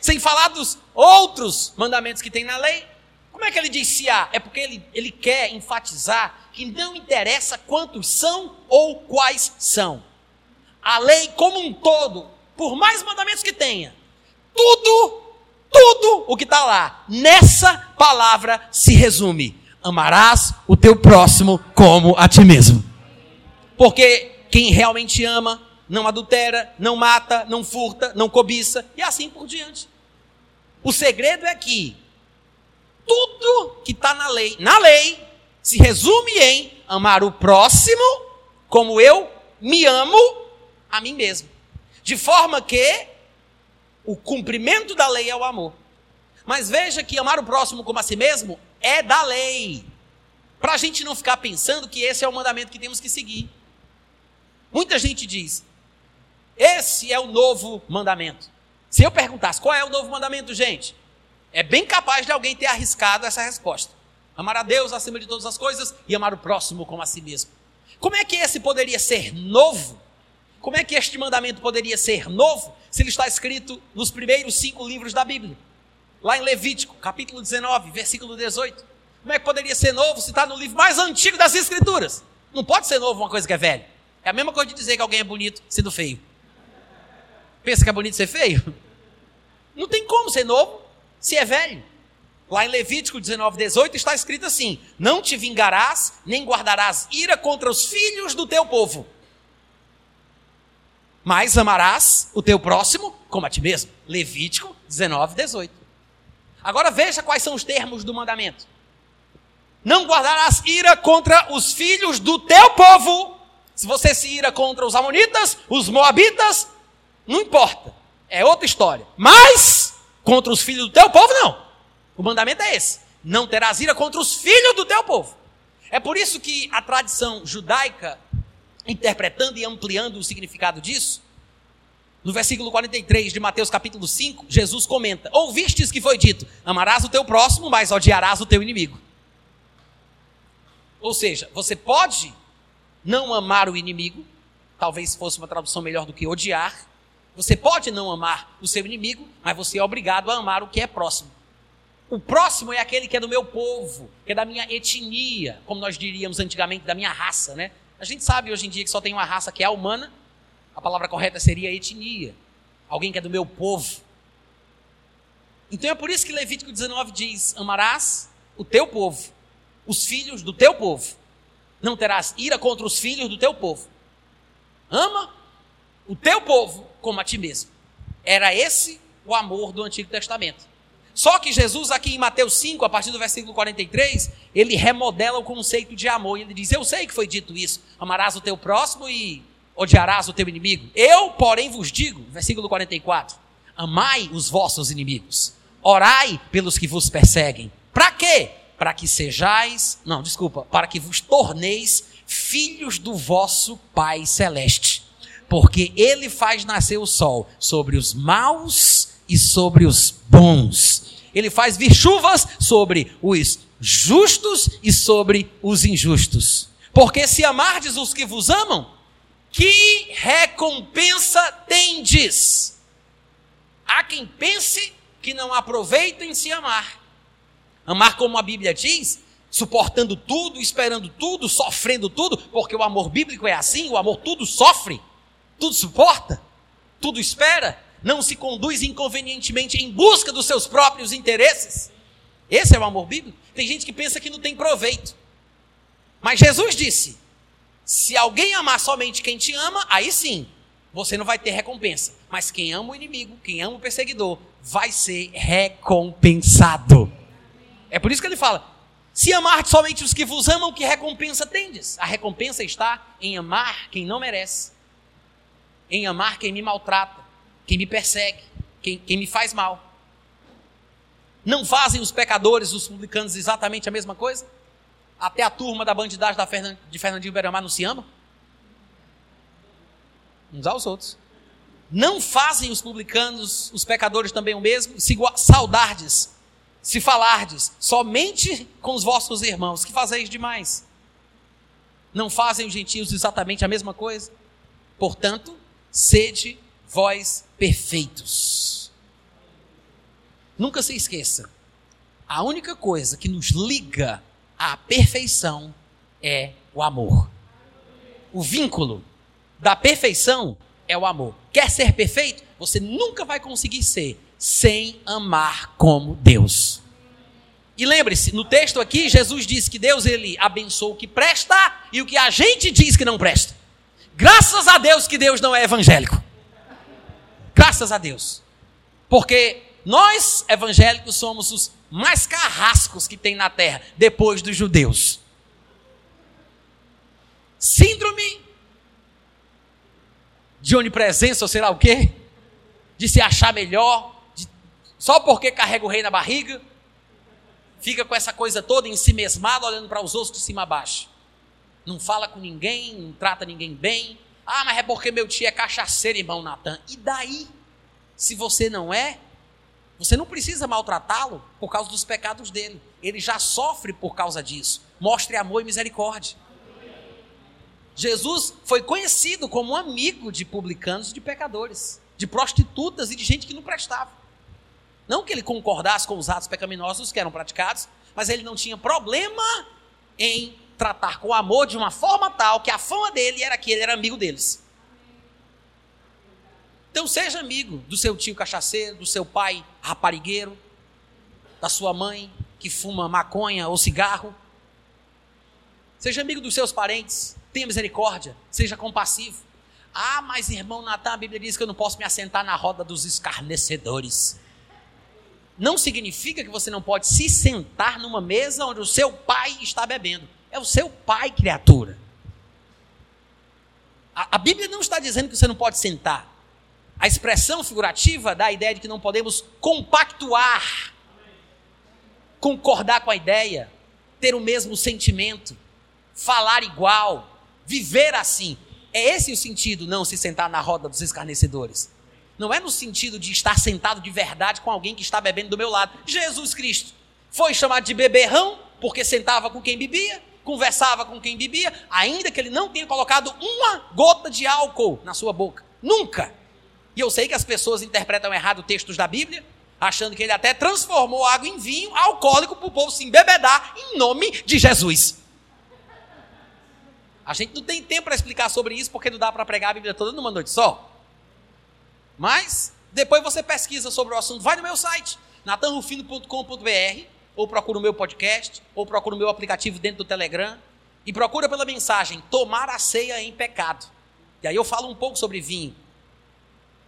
Sem falar dos outros mandamentos que tem na lei. Como é que ele diz se há? É porque ele, ele quer enfatizar que não interessa quantos são ou quais são a lei como um todo, por mais mandamentos que tenha, tudo, tudo o que está lá, nessa palavra se resume: amarás o teu próximo como a ti mesmo. Porque quem realmente ama, não adultera, não mata, não furta, não cobiça e assim por diante. O segredo é que tudo que está na lei, na lei, se resume em amar o próximo como eu me amo a mim mesmo. De forma que o cumprimento da lei é o amor. Mas veja que amar o próximo como a si mesmo é da lei. Para a gente não ficar pensando que esse é o mandamento que temos que seguir. Muita gente diz: esse é o novo mandamento. Se eu perguntasse qual é o novo mandamento, gente, é bem capaz de alguém ter arriscado essa resposta. Amar a Deus acima de todas as coisas e amar o próximo como a si mesmo. Como é que esse poderia ser novo? Como é que este mandamento poderia ser novo se ele está escrito nos primeiros cinco livros da Bíblia? Lá em Levítico, capítulo 19, versículo 18. Como é que poderia ser novo se está no livro mais antigo das Escrituras? Não pode ser novo uma coisa que é velha. É a mesma coisa de dizer que alguém é bonito sendo feio. Pensa que é bonito ser feio? Não tem como ser novo se é velho. Lá em Levítico 19, 18 está escrito assim: Não te vingarás, nem guardarás ira contra os filhos do teu povo, mas amarás o teu próximo como a ti mesmo. Levítico 19, 18. Agora veja quais são os termos do mandamento. Não guardarás ira contra os filhos do teu povo. Se você se ira contra os amonitas, os moabitas, não importa. É outra história. Mas contra os filhos do teu povo, não. O mandamento é esse: não terás ira contra os filhos do teu povo. É por isso que a tradição judaica, interpretando e ampliando o significado disso, no versículo 43 de Mateus capítulo 5, Jesus comenta: Ouvistes que foi dito: Amarás o teu próximo, mas odiarás o teu inimigo. Ou seja, você pode não amar o inimigo, talvez fosse uma tradução melhor do que odiar. Você pode não amar o seu inimigo, mas você é obrigado a amar o que é próximo. O próximo é aquele que é do meu povo, que é da minha etnia, como nós diríamos antigamente, da minha raça, né? A gente sabe hoje em dia que só tem uma raça que é a humana, a palavra correta seria etnia. Alguém que é do meu povo. Então é por isso que Levítico 19 diz: Amarás o teu povo, os filhos do teu povo. Não terás ira contra os filhos do teu povo. Ama o teu povo como a ti mesmo. Era esse o amor do Antigo Testamento. Só que Jesus, aqui em Mateus 5, a partir do versículo 43, ele remodela o conceito de amor. E ele diz: Eu sei que foi dito isso. Amarás o teu próximo e odiarás o teu inimigo. Eu, porém, vos digo, versículo 44, amai os vossos inimigos, orai pelos que vos perseguem. Para quê? Para que sejais, não, desculpa, para que vos torneis filhos do vosso Pai celeste. Porque ele faz nascer o sol sobre os maus e sobre os bons. Ele faz vir chuvas sobre os justos e sobre os injustos. Porque se amardes os que vos amam, que recompensa tendes? Há quem pense que não aproveita em se amar. Amar como a Bíblia diz, suportando tudo, esperando tudo, sofrendo tudo, porque o amor bíblico é assim, o amor tudo sofre, tudo suporta, tudo espera, não se conduz inconvenientemente em busca dos seus próprios interesses. Esse é o amor bíblico. Tem gente que pensa que não tem proveito. Mas Jesus disse: se alguém amar somente quem te ama, aí sim, você não vai ter recompensa. Mas quem ama o inimigo, quem ama o perseguidor, vai ser recompensado. É por isso que ele fala: se amar somente os que vos amam, que recompensa tendes? A recompensa está em amar quem não merece, em amar quem me maltrata, quem me persegue, quem, quem me faz mal. Não fazem os pecadores, os publicanos, exatamente a mesma coisa? Até a turma da bandidagem da Fernand... de Fernandinho Beramar não se ama? Uns aos outros. Não fazem os publicanos, os pecadores também o mesmo? Se saudardes, se falardes, somente com os vossos irmãos, que fazeis demais? Não fazem os gentios exatamente a mesma coisa? Portanto, sede vós perfeitos. Nunca se esqueça, a única coisa que nos liga a perfeição é o amor. O vínculo da perfeição é o amor. Quer ser perfeito? Você nunca vai conseguir ser sem amar como Deus. E lembre-se, no texto aqui, Jesus disse que Deus ele abençoa o que presta e o que a gente diz que não presta. Graças a Deus que Deus não é evangélico. Graças a Deus. Porque nós, evangélicos, somos os mais carrascos que tem na terra, depois dos judeus. Síndrome de onipresença, ou sei lá o quê, de se achar melhor, de, só porque carrega o rei na barriga, fica com essa coisa toda em si mesmado, olhando para os outros de cima a baixo. Não fala com ninguém, não trata ninguém bem. Ah, mas é porque meu tio é cachaceiro, irmão Natan. E daí? Se você não é, você não precisa maltratá-lo por causa dos pecados dele. Ele já sofre por causa disso. Mostre amor e misericórdia. Jesus foi conhecido como um amigo de publicanos e de pecadores, de prostitutas e de gente que não prestava. Não que ele concordasse com os atos pecaminosos que eram praticados, mas ele não tinha problema em tratar com amor de uma forma tal que a fama dele era que ele era amigo deles. Então seja amigo do seu tio cachaceiro, do seu pai raparigueiro, da sua mãe que fuma maconha ou cigarro. Seja amigo dos seus parentes, tenha misericórdia, seja compassivo. Ah, mas irmão Natan, a Bíblia diz que eu não posso me assentar na roda dos escarnecedores. Não significa que você não pode se sentar numa mesa onde o seu pai está bebendo. É o seu pai, criatura. A, a Bíblia não está dizendo que você não pode sentar. A expressão figurativa dá a ideia de que não podemos compactuar, concordar com a ideia, ter o mesmo sentimento, falar igual, viver assim. É esse o sentido, não se sentar na roda dos escarnecedores. Não é no sentido de estar sentado de verdade com alguém que está bebendo do meu lado. Jesus Cristo foi chamado de beberrão porque sentava com quem bebia, conversava com quem bebia, ainda que ele não tenha colocado uma gota de álcool na sua boca. Nunca. E eu sei que as pessoas interpretam errado textos da Bíblia, achando que ele até transformou água em vinho alcoólico para o povo se embebedar em nome de Jesus. A gente não tem tempo para explicar sobre isso, porque não dá para pregar a Bíblia toda numa noite só. Mas, depois você pesquisa sobre o assunto, vai no meu site, natanrufino.com.br, ou procura o meu podcast, ou procura o meu aplicativo dentro do Telegram, e procura pela mensagem Tomar a Ceia em Pecado. E aí eu falo um pouco sobre vinho.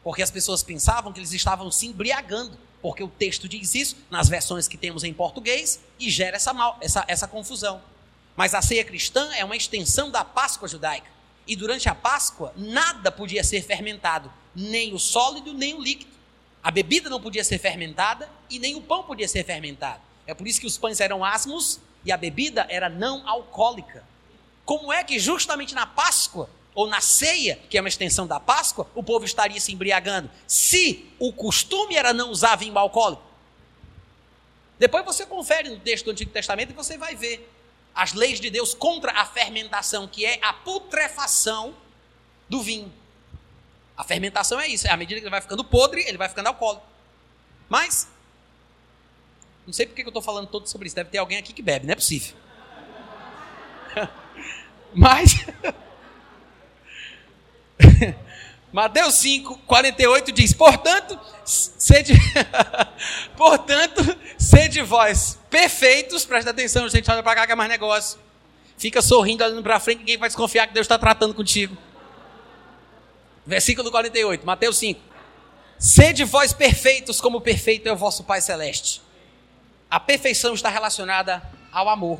Porque as pessoas pensavam que eles estavam se embriagando, porque o texto diz isso nas versões que temos em português e gera essa, mal, essa, essa confusão. Mas a ceia cristã é uma extensão da Páscoa judaica. E durante a Páscoa, nada podia ser fermentado, nem o sólido, nem o líquido. A bebida não podia ser fermentada e nem o pão podia ser fermentado. É por isso que os pães eram asmos e a bebida era não alcoólica. Como é que justamente na Páscoa, ou na ceia, que é uma extensão da Páscoa, o povo estaria se embriagando? Se o costume era não usar vinho alcoólico. Depois você confere no texto do Antigo Testamento e você vai ver as leis de Deus contra a fermentação, que é a putrefação do vinho. A fermentação é isso, é à medida que ele vai ficando podre, ele vai ficando alcoólico. Mas, não sei por que eu estou falando todo sobre isso, deve ter alguém aqui que bebe, não é possível. Mas, Mateus 5, 48 diz: Portanto, sede, portanto, sede vós perfeitos, presta atenção, gente, olha para cá que é mais negócio. Fica sorrindo, olhando para frente, ninguém vai desconfiar que Deus está tratando contigo. Versículo 48, Mateus 5. Sede vós perfeitos, como perfeito é o vosso Pai Celeste. A perfeição está relacionada ao amor.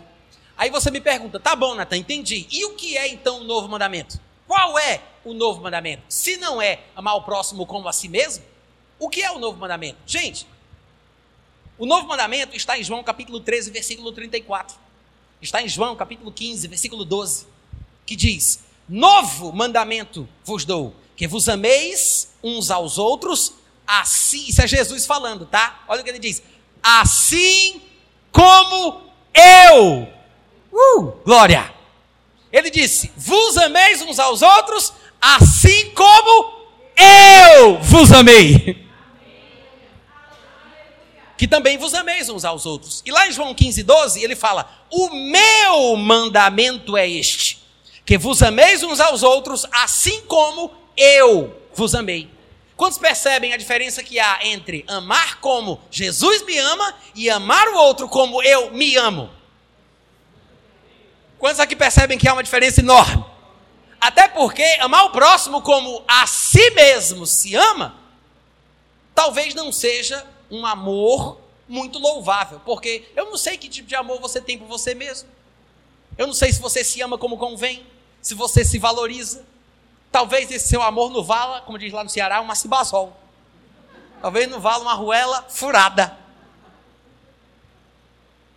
Aí você me pergunta, tá bom, Natan, entendi. E o que é então o novo mandamento? Qual é o novo mandamento? Se não é amar o próximo como a si mesmo, o que é o novo mandamento? Gente, o novo mandamento está em João capítulo 13, versículo 34. Está em João capítulo 15, versículo 12, que diz: Novo mandamento vos dou, que vos ameis uns aos outros, assim. Isso é Jesus falando, tá? Olha o que ele diz: Assim como eu. Uh, glória! Ele disse: Vos ameis uns aos outros, assim como eu vos amei. Que também vos ameis uns aos outros. E lá em João 15, 12, ele fala: O meu mandamento é este: que vos ameis uns aos outros, assim como eu vos amei. Quantos percebem a diferença que há entre amar como Jesus me ama e amar o outro como eu me amo? Quantos aqui percebem que há uma diferença enorme? Até porque amar o próximo como a si mesmo se ama, talvez não seja um amor muito louvável, porque eu não sei que tipo de amor você tem por você mesmo. Eu não sei se você se ama como convém, se você se valoriza. Talvez esse seu amor não vala, como diz lá no Ceará, uma cibazol. Talvez não vala uma ruela furada.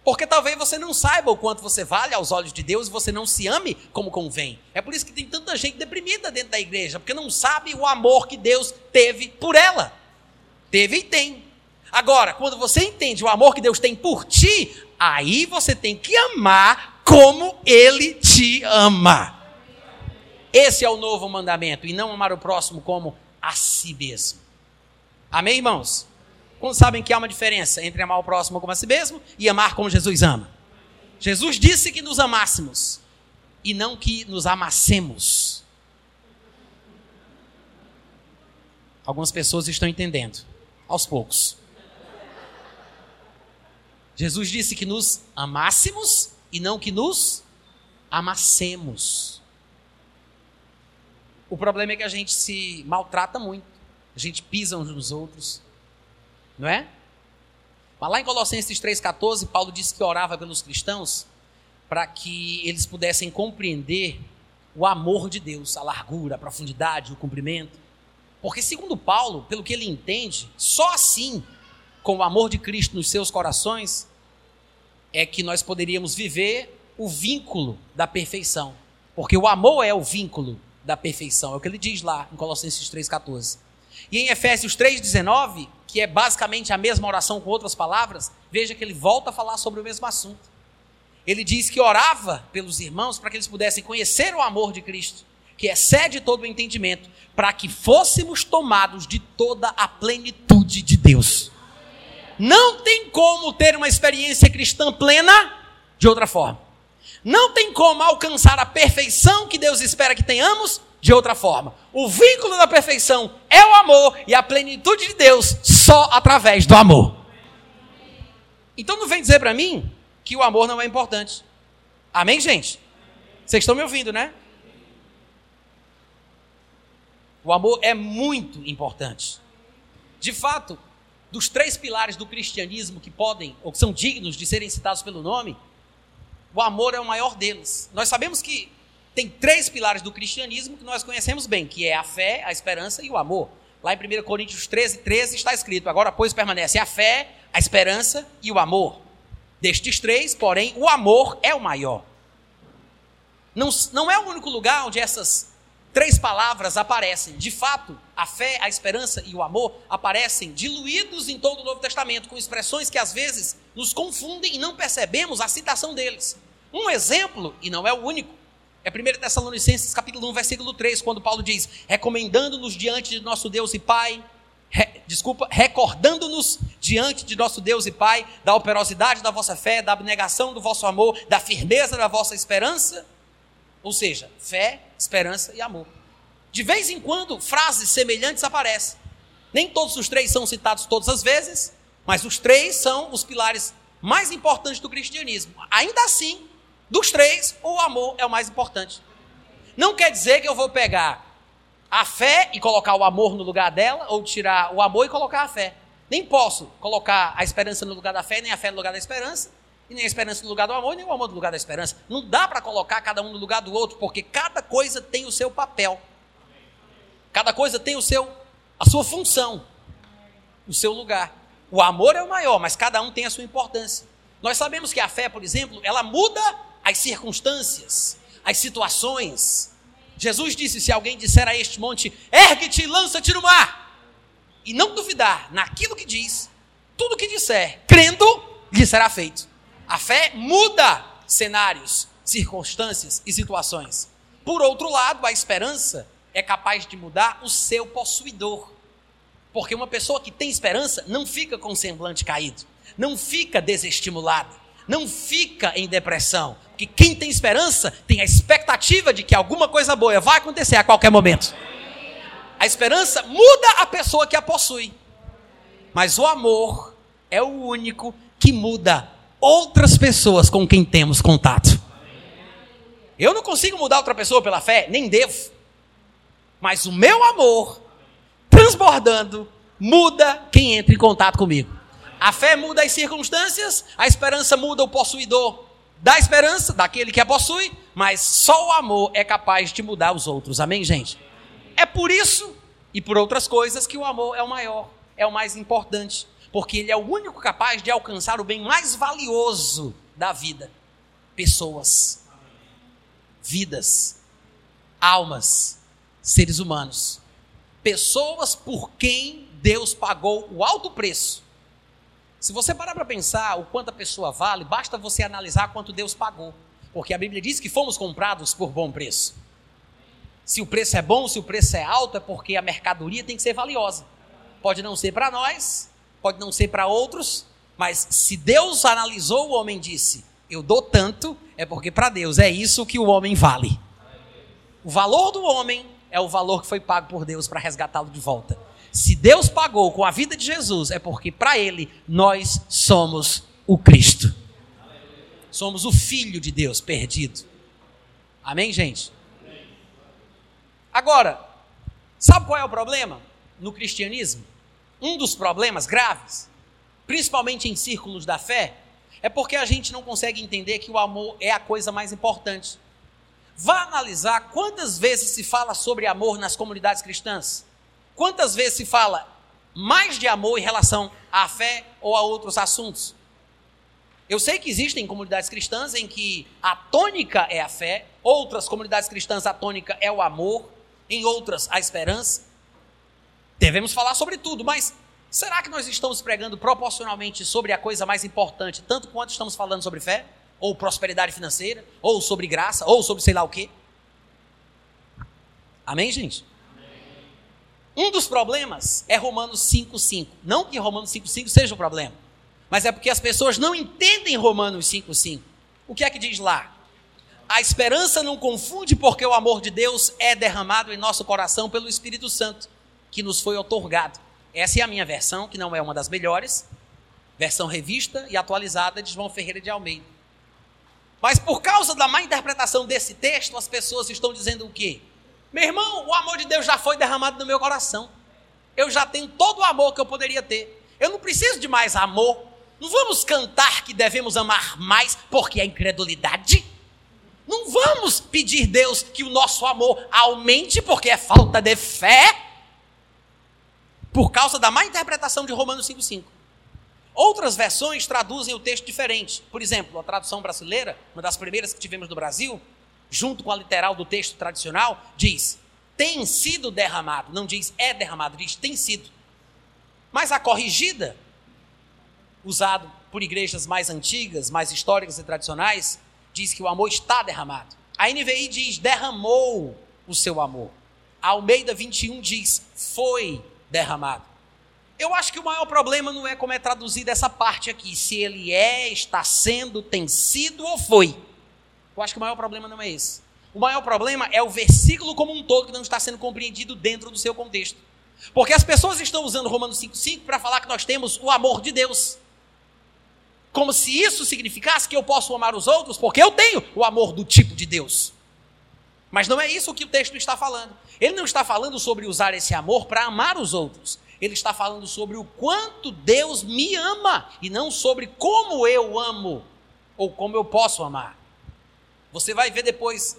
Porque talvez você não saiba o quanto você vale aos olhos de Deus e você não se ame como convém. É por isso que tem tanta gente deprimida dentro da igreja, porque não sabe o amor que Deus teve por ela. Teve e tem. Agora, quando você entende o amor que Deus tem por ti, aí você tem que amar como Ele te ama. Esse é o novo mandamento, e não amar o próximo como a si mesmo. Amém, irmãos? Quando sabem que há uma diferença entre amar o próximo como a si mesmo e amar como Jesus ama? Jesus disse que nos amássemos e não que nos amassemos. Algumas pessoas estão entendendo, aos poucos. Jesus disse que nos amássemos e não que nos amassemos. O problema é que a gente se maltrata muito, a gente pisa uns nos outros, não é? Mas lá em Colossenses 3,14, Paulo disse que orava pelos cristãos para que eles pudessem compreender o amor de Deus, a largura, a profundidade, o cumprimento. Porque, segundo Paulo, pelo que ele entende, só assim, com o amor de Cristo nos seus corações, é que nós poderíamos viver o vínculo da perfeição. Porque o amor é o vínculo da perfeição, é o que ele diz lá em Colossenses 3,14. E em Efésios 3,19, que é basicamente a mesma oração com outras palavras, veja que ele volta a falar sobre o mesmo assunto. Ele diz que orava pelos irmãos para que eles pudessem conhecer o amor de Cristo, que excede todo o entendimento, para que fôssemos tomados de toda a plenitude de Deus. Não tem como ter uma experiência cristã plena de outra forma. Não tem como alcançar a perfeição que Deus espera que tenhamos de outra forma. O vínculo da perfeição é o amor e a plenitude de Deus só através do amor. Então não vem dizer para mim que o amor não é importante. Amém, gente? Vocês estão me ouvindo, né? O amor é muito importante. De fato, dos três pilares do cristianismo que podem ou que são dignos de serem citados pelo nome, o amor é o maior deles. Nós sabemos que tem três pilares do cristianismo que nós conhecemos bem, que é a fé, a esperança e o amor. Lá em 1 Coríntios 13, 13 está escrito: agora, pois, permanece a fé, a esperança e o amor. Destes três, porém, o amor é o maior. Não, não é o único lugar onde essas três palavras aparecem. De fato, a fé, a esperança e o amor aparecem diluídos em todo o Novo Testamento, com expressões que às vezes nos confundem e não percebemos a citação deles. Um exemplo, e não é o único, é 1 Tessalonicenses capítulo 1, versículo 3, quando Paulo diz: recomendando-nos diante de nosso Deus e Pai, re, desculpa, recordando-nos diante de nosso Deus e Pai da operosidade da vossa fé, da abnegação do vosso amor, da firmeza da vossa esperança. Ou seja, fé, esperança e amor. De vez em quando, frases semelhantes aparecem. Nem todos os três são citados todas as vezes, mas os três são os pilares mais importantes do cristianismo. Ainda assim, dos três, o amor é o mais importante. Não quer dizer que eu vou pegar a fé e colocar o amor no lugar dela, ou tirar o amor e colocar a fé. Nem posso colocar a esperança no lugar da fé, nem a fé no lugar da esperança, e nem a esperança no lugar do amor, nem o amor no lugar da esperança. Não dá para colocar cada um no lugar do outro, porque cada coisa tem o seu papel. Cada coisa tem o seu a sua função, o seu lugar. O amor é o maior, mas cada um tem a sua importância. Nós sabemos que a fé, por exemplo, ela muda as circunstâncias, as situações. Jesus disse: se alguém disser a este monte, ergue-te e lança-te no mar, e não duvidar naquilo que diz, tudo que disser, crendo, lhe será feito. A fé muda cenários, circunstâncias e situações. Por outro lado, a esperança é capaz de mudar o seu possuidor. Porque uma pessoa que tem esperança não fica com o semblante caído, não fica desestimulada, não fica em depressão, porque quem tem esperança tem a expectativa de que alguma coisa boa vai acontecer a qualquer momento. A esperança muda a pessoa que a possui. Mas o amor é o único que muda outras pessoas com quem temos contato. Eu não consigo mudar outra pessoa pela fé, nem devo. Mas o meu amor, transbordando, muda quem entra em contato comigo. A fé muda as circunstâncias, a esperança muda o possuidor da esperança, daquele que a possui, mas só o amor é capaz de mudar os outros. Amém, gente? É por isso e por outras coisas que o amor é o maior, é o mais importante, porque ele é o único capaz de alcançar o bem mais valioso da vida: pessoas, vidas, almas, seres humanos. Pessoas por quem Deus pagou o alto preço. Se você parar para pensar o quanto a pessoa vale, basta você analisar quanto Deus pagou. Porque a Bíblia diz que fomos comprados por bom preço. Se o preço é bom, se o preço é alto, é porque a mercadoria tem que ser valiosa. Pode não ser para nós, pode não ser para outros, mas se Deus analisou, o homem disse: Eu dou tanto, é porque para Deus é isso que o homem vale. O valor do homem é o valor que foi pago por Deus para resgatá-lo de volta. Se Deus pagou com a vida de Jesus, é porque para Ele nós somos o Cristo. Somos o Filho de Deus perdido. Amém, gente? Agora, sabe qual é o problema no cristianismo? Um dos problemas graves, principalmente em círculos da fé, é porque a gente não consegue entender que o amor é a coisa mais importante. Vá analisar quantas vezes se fala sobre amor nas comunidades cristãs. Quantas vezes se fala mais de amor em relação à fé ou a outros assuntos? Eu sei que existem comunidades cristãs em que a tônica é a fé, outras comunidades cristãs a tônica é o amor, em outras a esperança. Devemos falar sobre tudo, mas será que nós estamos pregando proporcionalmente sobre a coisa mais importante, tanto quanto estamos falando sobre fé, ou prosperidade financeira, ou sobre graça, ou sobre sei lá o quê? Amém, gente? Um dos problemas é Romanos 5,5. Não que Romanos 5,5 seja o problema, mas é porque as pessoas não entendem Romanos 5,5. O que é que diz lá? A esperança não confunde, porque o amor de Deus é derramado em nosso coração pelo Espírito Santo, que nos foi otorgado. Essa é a minha versão, que não é uma das melhores, versão revista e atualizada de João Ferreira de Almeida. Mas por causa da má interpretação desse texto, as pessoas estão dizendo o quê? Meu irmão, o amor de Deus já foi derramado no meu coração. Eu já tenho todo o amor que eu poderia ter. Eu não preciso de mais amor. Não vamos cantar que devemos amar mais porque é incredulidade. Não vamos pedir Deus que o nosso amor aumente porque é falta de fé. Por causa da má interpretação de Romanos 5,5. Outras versões traduzem o texto diferente. Por exemplo, a tradução brasileira, uma das primeiras que tivemos no Brasil, junto com a literal do texto tradicional, diz: tem sido derramado. Não diz é derramado, diz tem sido. Mas a corrigida, usado por igrejas mais antigas, mais históricas e tradicionais, diz que o amor está derramado. A NVI diz derramou o seu amor. A Almeida 21 diz foi derramado. Eu acho que o maior problema não é como é traduzido essa parte aqui, se ele é, está sendo, tem sido ou foi. Eu acho que o maior problema não é esse. O maior problema é o versículo como um todo que não está sendo compreendido dentro do seu contexto. Porque as pessoas estão usando Romanos 5,5 para falar que nós temos o amor de Deus como se isso significasse que eu posso amar os outros, porque eu tenho o amor do tipo de Deus. Mas não é isso que o texto está falando. Ele não está falando sobre usar esse amor para amar os outros. Ele está falando sobre o quanto Deus me ama e não sobre como eu amo ou como eu posso amar. Você vai ver depois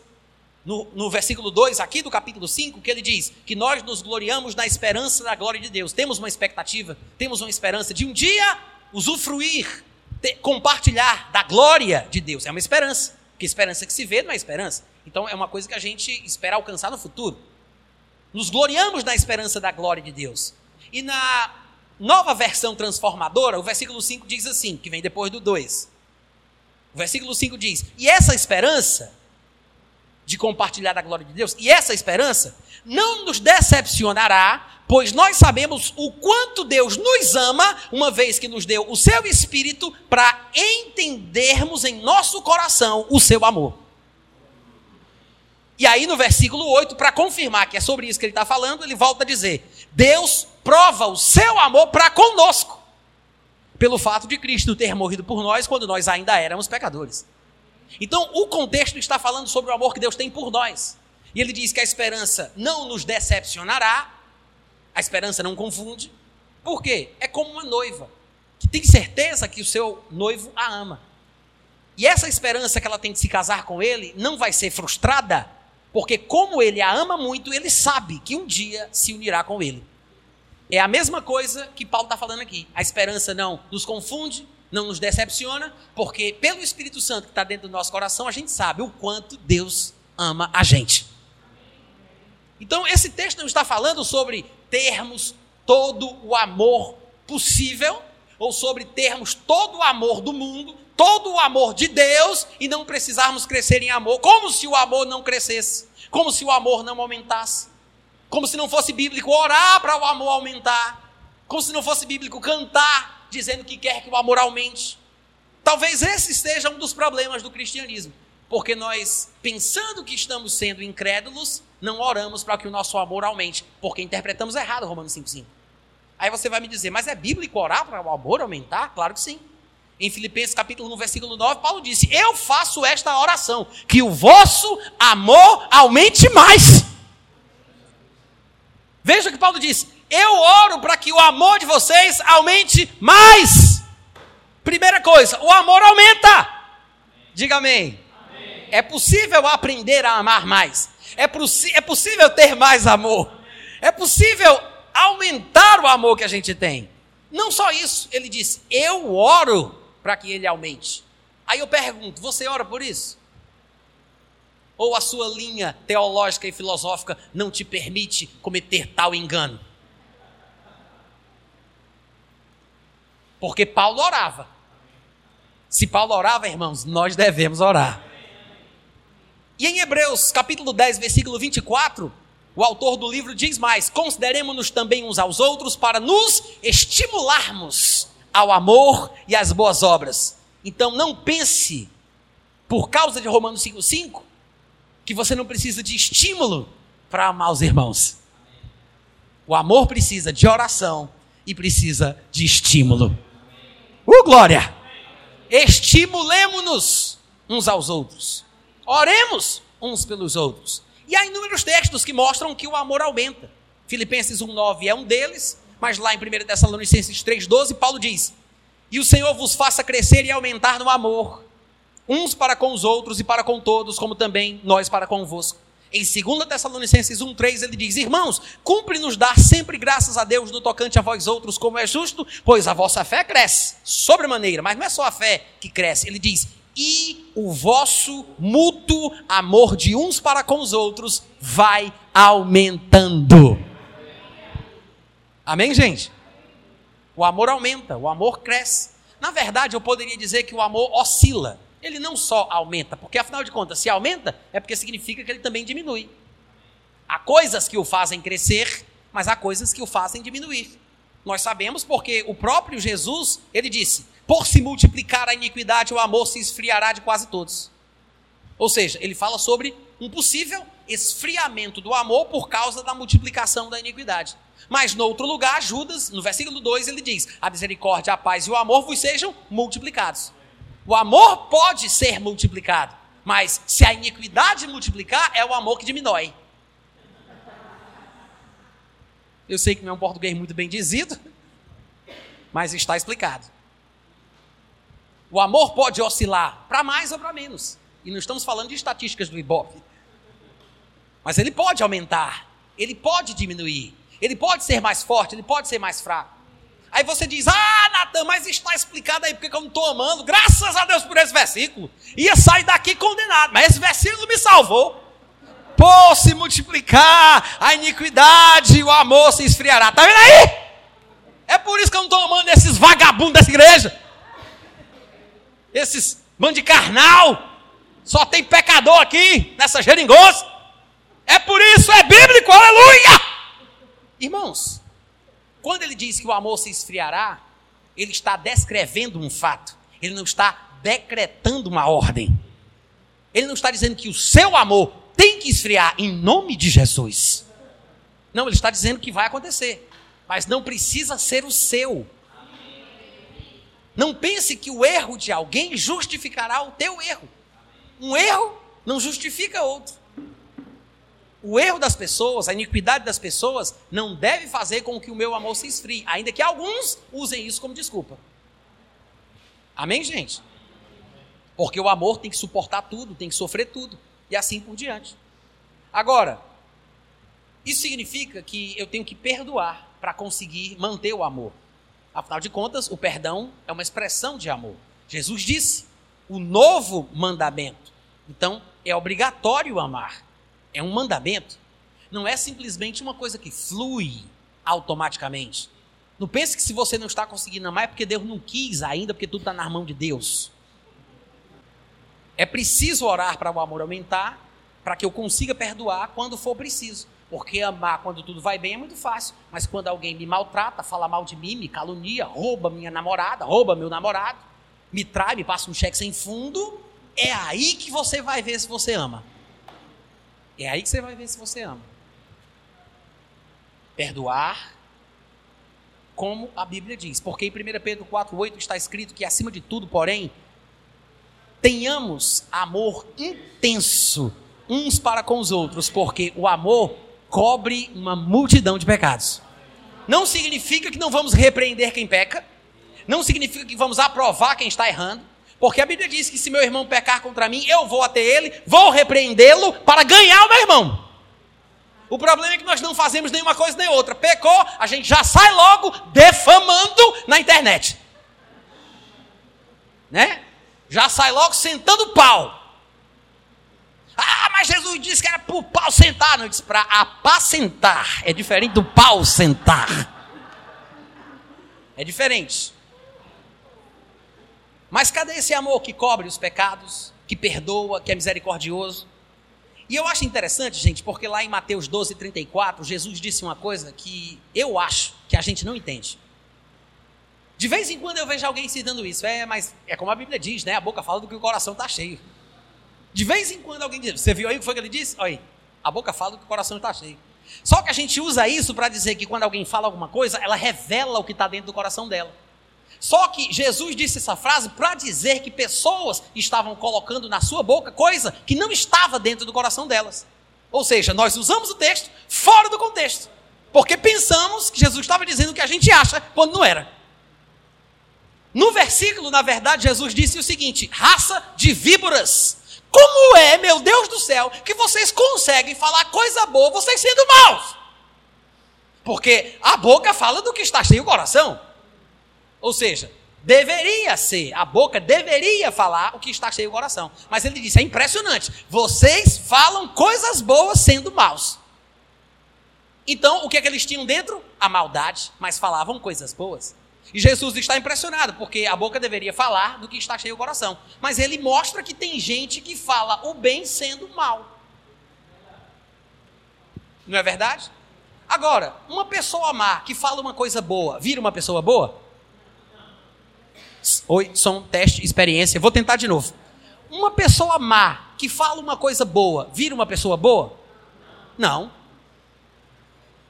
no, no, versículo 2 aqui do capítulo 5, que ele diz que nós nos gloriamos na esperança da glória de Deus. Temos uma expectativa, temos uma esperança de um dia usufruir ter, compartilhar da glória de Deus. É uma esperança. Porque esperança que se vê não é esperança. Então é uma coisa que a gente espera alcançar no futuro. Nos gloriamos na esperança da glória de Deus. E na nova versão transformadora, o versículo 5 diz assim, que vem depois do 2. O versículo 5 diz: E essa esperança de compartilhar da glória de Deus, e essa esperança não nos decepcionará, pois nós sabemos o quanto Deus nos ama, uma vez que nos deu o seu Espírito para entendermos em nosso coração o seu amor. E aí no versículo 8, para confirmar que é sobre isso que ele está falando, ele volta a dizer: Deus prova o seu amor para conosco, pelo fato de Cristo ter morrido por nós quando nós ainda éramos pecadores. Então, o contexto está falando sobre o amor que Deus tem por nós. E ele diz que a esperança não nos decepcionará, a esperança não confunde. Por quê? É como uma noiva que tem certeza que o seu noivo a ama. E essa esperança que ela tem de se casar com ele não vai ser frustrada, porque como ele a ama muito, ele sabe que um dia se unirá com ele. É a mesma coisa que Paulo está falando aqui. A esperança não nos confunde, não nos decepciona, porque pelo Espírito Santo que está dentro do nosso coração, a gente sabe o quanto Deus ama a gente. Então, esse texto não está falando sobre termos todo o amor possível, ou sobre termos todo o amor do mundo, todo o amor de Deus e não precisarmos crescer em amor, como se o amor não crescesse, como se o amor não aumentasse, como se não fosse bíblico orar para o amor aumentar, como se não fosse bíblico cantar dizendo que quer que o amor aumente. Talvez esse seja um dos problemas do cristianismo, porque nós, pensando que estamos sendo incrédulos, não oramos para que o nosso amor aumente, porque interpretamos errado Romanos 5,5. Aí você vai me dizer, mas é bíblico orar para o amor aumentar? Claro que sim. Em Filipenses capítulo 1, versículo 9, Paulo disse: Eu faço esta oração, que o vosso amor aumente mais. Veja o que Paulo disse: Eu oro para que o amor de vocês aumente mais. Primeira coisa, o amor aumenta. Diga amém. amém. É possível aprender a amar mais. É, é possível ter mais amor. É possível aumentar o amor que a gente tem. Não só isso, ele disse: Eu oro para que ele aumente. Aí eu pergunto: você ora por isso? Ou a sua linha teológica e filosófica não te permite cometer tal engano? Porque Paulo orava. Se Paulo orava, irmãos, nós devemos orar. E em Hebreus, capítulo 10, versículo 24, o autor do livro diz mais: consideremos-nos também uns aos outros para nos estimularmos ao amor e às boas obras. Então não pense, por causa de Romanos 5,5, que você não precisa de estímulo para amar os irmãos. O amor precisa de oração e precisa de estímulo. Uh, glória! Estimulemos-nos uns aos outros. Oremos uns pelos outros. E há inúmeros textos que mostram que o amor aumenta. Filipenses 1,9 é um deles, mas lá em 1 Tessalonicenses 3,12, Paulo diz: E o Senhor vos faça crescer e aumentar no amor, uns para com os outros e para com todos, como também nós para convosco. Em 2 Tessalonicenses 1,3 ele diz: Irmãos, cumpre-nos dar sempre graças a Deus no tocante a vós outros, como é justo, pois a vossa fé cresce, sobremaneira, mas não é só a fé que cresce, ele diz: E o vosso mútuo amor de uns para com os outros vai aumentando. Amém, gente? O amor aumenta, o amor cresce. Na verdade, eu poderia dizer que o amor oscila. Ele não só aumenta, porque afinal de contas, se aumenta, é porque significa que ele também diminui. Há coisas que o fazem crescer, mas há coisas que o fazem diminuir. Nós sabemos porque o próprio Jesus, ele disse: por se multiplicar a iniquidade, o amor se esfriará de quase todos. Ou seja, ele fala sobre um possível esfriamento do amor por causa da multiplicação da iniquidade. Mas no outro lugar, Judas, no versículo 2, ele diz: A misericórdia, a paz e o amor vos sejam multiplicados. O amor pode ser multiplicado, mas se a iniquidade multiplicar, é o amor que diminui. Eu sei que não é um português muito bem dizido, mas está explicado. O amor pode oscilar para mais ou para menos. E não estamos falando de estatísticas do Ibope. Mas ele pode aumentar, ele pode diminuir. Ele pode ser mais forte, ele pode ser mais fraco. Aí você diz: Ah, Natan, mas está explicado aí porque eu não estou amando. Graças a Deus por esse versículo. Ia sair daqui condenado, mas esse versículo me salvou. Pô, se multiplicar a iniquidade, o amor se esfriará. Está vendo aí? É por isso que eu não estou amando esses vagabundos dessa igreja. Esses bando de carnal. Só tem pecador aqui nessa geringonça. É por isso, é bíblico, aleluia! Irmãos, quando ele diz que o amor se esfriará, ele está descrevendo um fato, ele não está decretando uma ordem. Ele não está dizendo que o seu amor tem que esfriar em nome de Jesus. Não, ele está dizendo que vai acontecer, mas não precisa ser o seu. Não pense que o erro de alguém justificará o teu erro. um erro não justifica outro. O erro das pessoas, a iniquidade das pessoas, não deve fazer com que o meu amor se esfrie, ainda que alguns usem isso como desculpa. Amém, gente? Porque o amor tem que suportar tudo, tem que sofrer tudo, e assim por diante. Agora, isso significa que eu tenho que perdoar para conseguir manter o amor. Afinal de contas, o perdão é uma expressão de amor. Jesus disse: o novo mandamento. Então, é obrigatório amar. É um mandamento. Não é simplesmente uma coisa que flui automaticamente. Não pense que se você não está conseguindo amar é porque Deus não quis ainda, porque tudo está na mão de Deus. É preciso orar para o amor aumentar, para que eu consiga perdoar quando for preciso. Porque amar quando tudo vai bem é muito fácil. Mas quando alguém me maltrata, fala mal de mim, me calunia, rouba minha namorada, rouba meu namorado, me trai, me passa um cheque sem fundo, é aí que você vai ver se você ama. É aí que você vai ver se você ama. Perdoar, como a Bíblia diz. Porque em 1 Pedro 4,8 está escrito que, acima de tudo, porém, tenhamos amor intenso uns para com os outros, porque o amor cobre uma multidão de pecados. Não significa que não vamos repreender quem peca, não significa que vamos aprovar quem está errando, porque a Bíblia diz que se meu irmão pecar contra mim, eu vou até ele, vou repreendê-lo para ganhar o meu irmão. O problema é que nós não fazemos nenhuma coisa nem outra. Pecou, a gente já sai logo defamando na internet. Né? Já sai logo sentando pau. Ah, mas Jesus disse que era para o pau sentar. Não, disse para apacentar. É diferente do pau sentar. É diferente. Mas cadê esse amor que cobre os pecados, que perdoa, que é misericordioso? E eu acho interessante, gente, porque lá em Mateus 12, 34, Jesus disse uma coisa que eu acho que a gente não entende. De vez em quando eu vejo alguém citando isso, é, mas é como a Bíblia diz, né? A boca fala do que o coração está cheio. De vez em quando alguém diz, você viu aí o que foi que ele disse? Olha aí, a boca fala do que o coração está cheio. Só que a gente usa isso para dizer que quando alguém fala alguma coisa, ela revela o que está dentro do coração dela. Só que Jesus disse essa frase para dizer que pessoas estavam colocando na sua boca coisa que não estava dentro do coração delas. Ou seja, nós usamos o texto fora do contexto, porque pensamos que Jesus estava dizendo o que a gente acha quando não era. No versículo, na verdade, Jesus disse o seguinte: raça de víboras. Como é, meu Deus do céu, que vocês conseguem falar coisa boa, vocês sendo maus? Porque a boca fala do que está cheio o coração. Ou seja, deveria ser, a boca deveria falar o que está cheio o coração. Mas ele disse: é impressionante, vocês falam coisas boas sendo maus. Então, o que é que eles tinham dentro? A maldade, mas falavam coisas boas. E Jesus está impressionado, porque a boca deveria falar do que está cheio o coração. Mas ele mostra que tem gente que fala o bem sendo mal. Não é verdade? Agora, uma pessoa má que fala uma coisa boa, vira uma pessoa boa? Oi, som, teste, experiência. Vou tentar de novo. Uma pessoa má que fala uma coisa boa, vira uma pessoa boa? Não.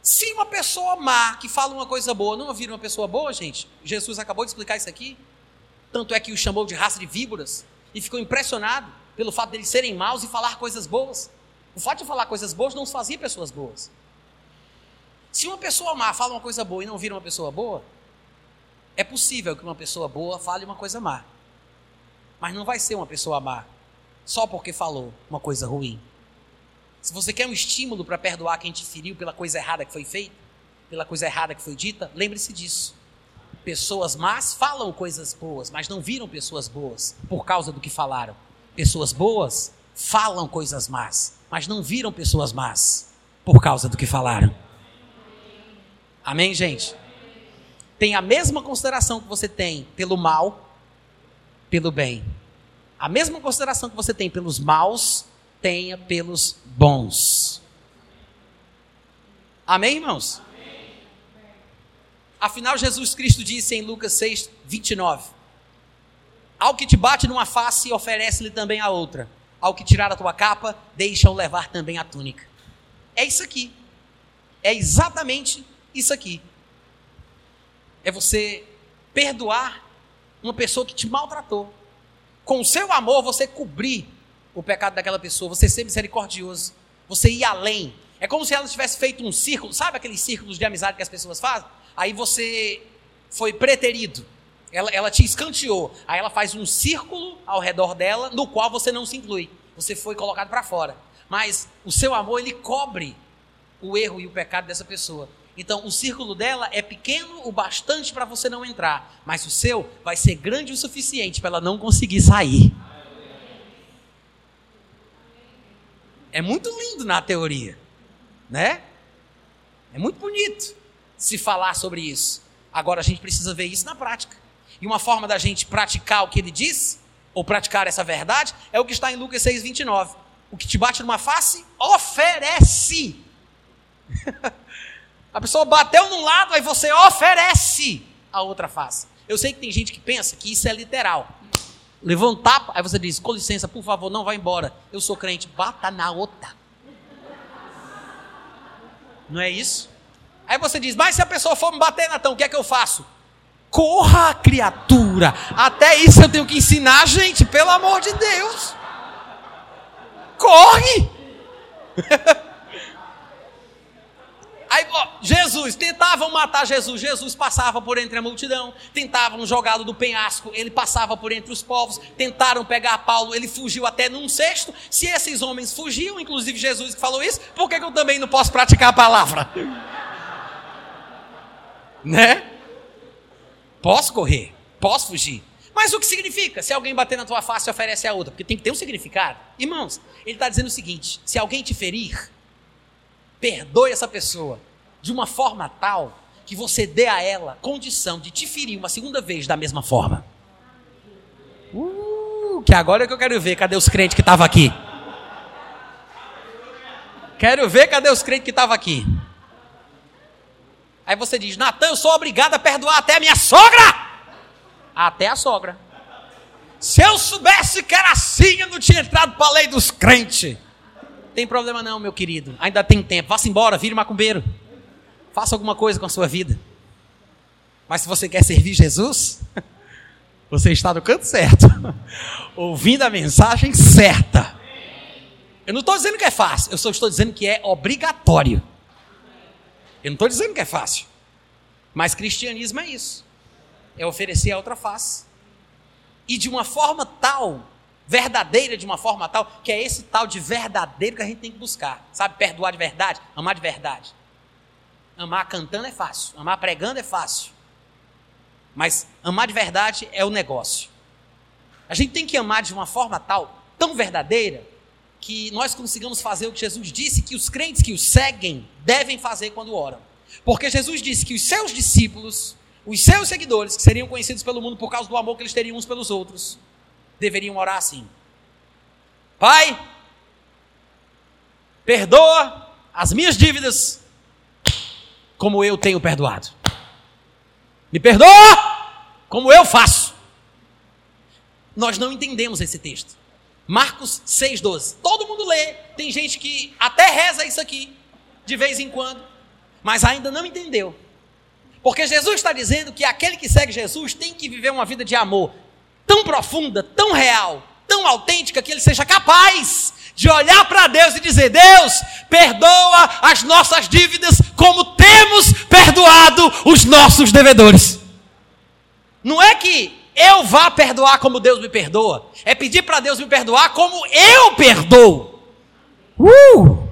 Se uma pessoa má que fala uma coisa boa não vira uma pessoa boa, gente, Jesus acabou de explicar isso aqui. Tanto é que o chamou de raça de víboras e ficou impressionado pelo fato deles serem maus e falar coisas boas. O fato de falar coisas boas não os fazia pessoas boas. Se uma pessoa má fala uma coisa boa e não vira uma pessoa boa, é possível que uma pessoa boa fale uma coisa má, mas não vai ser uma pessoa má só porque falou uma coisa ruim. Se você quer um estímulo para perdoar quem te feriu pela coisa errada que foi feita, pela coisa errada que foi dita, lembre-se disso. Pessoas más falam coisas boas, mas não viram pessoas boas por causa do que falaram. Pessoas boas falam coisas más, mas não viram pessoas más por causa do que falaram. Amém, gente? Tem a mesma consideração que você tem pelo mal, pelo bem. A mesma consideração que você tem pelos maus, tenha pelos bons. Amém, irmãos? Amém. Afinal, Jesus Cristo disse em Lucas 6, 29: Ao que te bate numa face, oferece-lhe também a outra. Ao que tirar a tua capa, deixa-o levar também a túnica. É isso aqui. É exatamente isso aqui é você perdoar uma pessoa que te maltratou. Com o seu amor, você cobrir o pecado daquela pessoa, você ser misericordioso, você ir além. É como se ela tivesse feito um círculo, sabe aqueles círculos de amizade que as pessoas fazem? Aí você foi preterido, ela, ela te escanteou, aí ela faz um círculo ao redor dela, no qual você não se inclui, você foi colocado para fora. Mas o seu amor, ele cobre o erro e o pecado dessa pessoa. Então, o círculo dela é pequeno o bastante para você não entrar, mas o seu vai ser grande o suficiente para ela não conseguir sair. É muito lindo na teoria, né? É muito bonito se falar sobre isso. Agora a gente precisa ver isso na prática. E uma forma da gente praticar o que ele diz, ou praticar essa verdade, é o que está em Lucas 6,29. O que te bate numa face, oferece. a pessoa bateu num lado, aí você oferece a outra face. Eu sei que tem gente que pensa que isso é literal. Tapa, aí você diz: com licença, por favor, não vá embora. Eu sou crente, bata na outra. Não é isso? Aí você diz: mas se a pessoa for me bater, Natão, o que é que eu faço? Corra, criatura. Até isso eu tenho que ensinar, gente, pelo amor de Deus. Corre! Aí, ó, Jesus, tentavam matar Jesus, Jesus passava por entre a multidão, tentavam jogá-lo do penhasco, ele passava por entre os povos, tentaram pegar Paulo, ele fugiu até num cesto. Se esses homens fugiam, inclusive Jesus que falou isso, por que, que eu também não posso praticar a palavra? né? Posso correr, posso fugir. Mas o que significa? Se alguém bater na tua face, oferece a outra, porque tem que ter um significado. Irmãos, ele está dizendo o seguinte: se alguém te ferir, perdoe essa pessoa de uma forma tal que você dê a ela condição de te ferir uma segunda vez da mesma forma. Uh, que agora é que eu quero ver, cadê os crentes que estavam aqui? Quero ver, cadê os crentes que estavam aqui? Aí você diz, Natan, eu sou obrigado a perdoar até a minha sogra. Até a sogra. Se eu soubesse que era assim, eu não tinha entrado para a lei dos crentes. Tem problema não, meu querido. Ainda tem tempo. Vá-se embora, vire macumbeiro. Faça alguma coisa com a sua vida. Mas se você quer servir Jesus, você está no canto certo. Ouvindo a mensagem certa. Eu não estou dizendo que é fácil, eu só estou dizendo que é obrigatório. Eu não estou dizendo que é fácil. Mas cristianismo é isso. É oferecer a outra face. E de uma forma tal verdadeira de uma forma tal, que é esse tal de verdadeiro que a gente tem que buscar. Sabe, perdoar de verdade, amar de verdade. Amar cantando é fácil, amar pregando é fácil. Mas amar de verdade é o negócio. A gente tem que amar de uma forma tal, tão verdadeira, que nós consigamos fazer o que Jesus disse que os crentes que o seguem devem fazer quando oram. Porque Jesus disse que os seus discípulos, os seus seguidores, que seriam conhecidos pelo mundo por causa do amor que eles teriam uns pelos outros, deveriam orar assim: Pai, perdoa as minhas dívidas, como eu tenho perdoado. Me perdoa, como eu faço. Nós não entendemos esse texto. Marcos 6,12. Todo mundo lê. Tem gente que até reza isso aqui, de vez em quando, mas ainda não entendeu. Porque Jesus está dizendo que aquele que segue Jesus tem que viver uma vida de amor, tão profunda, tão real, tão autêntica, que ele seja capaz de olhar para Deus e dizer: Deus, perdoa as nossas dívidas como temos perdoado os nossos devedores. Não é que eu vá perdoar como Deus me perdoa, é pedir para Deus me perdoar como eu perdoo. Uh!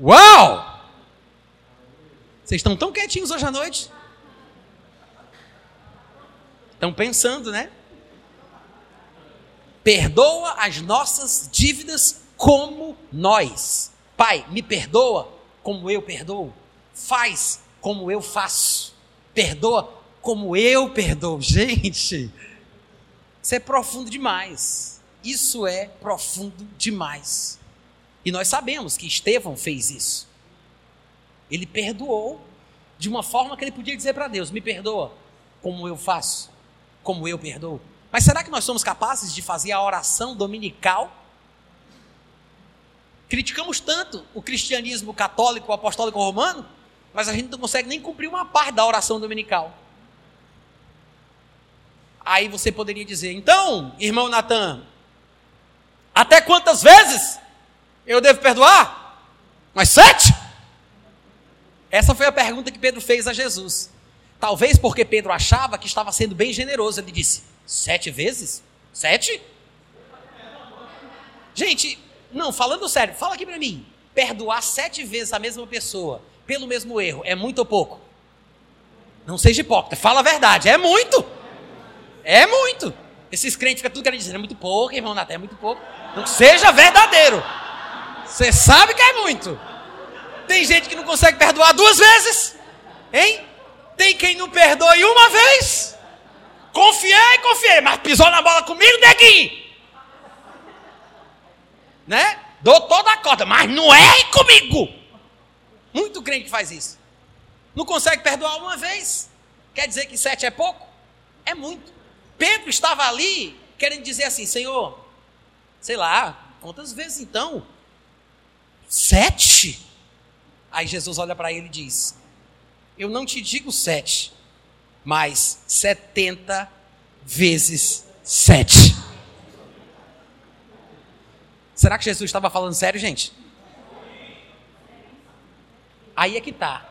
Uau! Vocês estão tão quietinhos hoje à noite? Estão pensando, né? Perdoa as nossas dívidas como nós. Pai, me perdoa como eu perdoo. Faz como eu faço. Perdoa como eu perdoo. Gente, isso é profundo demais. Isso é profundo demais. E nós sabemos que Estevão fez isso. Ele perdoou de uma forma que ele podia dizer para Deus: Me perdoa como eu faço, como eu perdoo. Mas será que nós somos capazes de fazer a oração dominical? Criticamos tanto o cristianismo católico, apostólico romano, mas a gente não consegue nem cumprir uma parte da oração dominical. Aí você poderia dizer, então, irmão Natan, Até quantas vezes eu devo perdoar? Mas sete? Essa foi a pergunta que Pedro fez a Jesus. Talvez porque Pedro achava que estava sendo bem generoso. Ele disse: Sete vezes? Sete? Gente, não, falando sério, fala aqui para mim. Perdoar sete vezes a mesma pessoa pelo mesmo erro é muito ou pouco? Não seja hipócrita, fala a verdade. É muito. É muito. Esses crentes ficam tudo querendo dizer, é muito pouco, irmão Naté, é muito pouco. Não seja verdadeiro. Você sabe que é muito. Tem gente que não consegue perdoar duas vezes. Hein? Tem quem não perdoe uma vez. Confiei, confiei, mas pisou na bola comigo, neguinho. Né? Dou toda a corda, mas não é comigo. Muito crente faz isso. Não consegue perdoar uma vez. Quer dizer que sete é pouco? É muito. Pedro estava ali querendo dizer assim: Senhor, sei lá, quantas vezes então? Sete? Aí Jesus olha para ele e diz: Eu não te digo sete, mas setenta vezes sete. Será que Jesus estava falando sério, gente? Aí é que tá.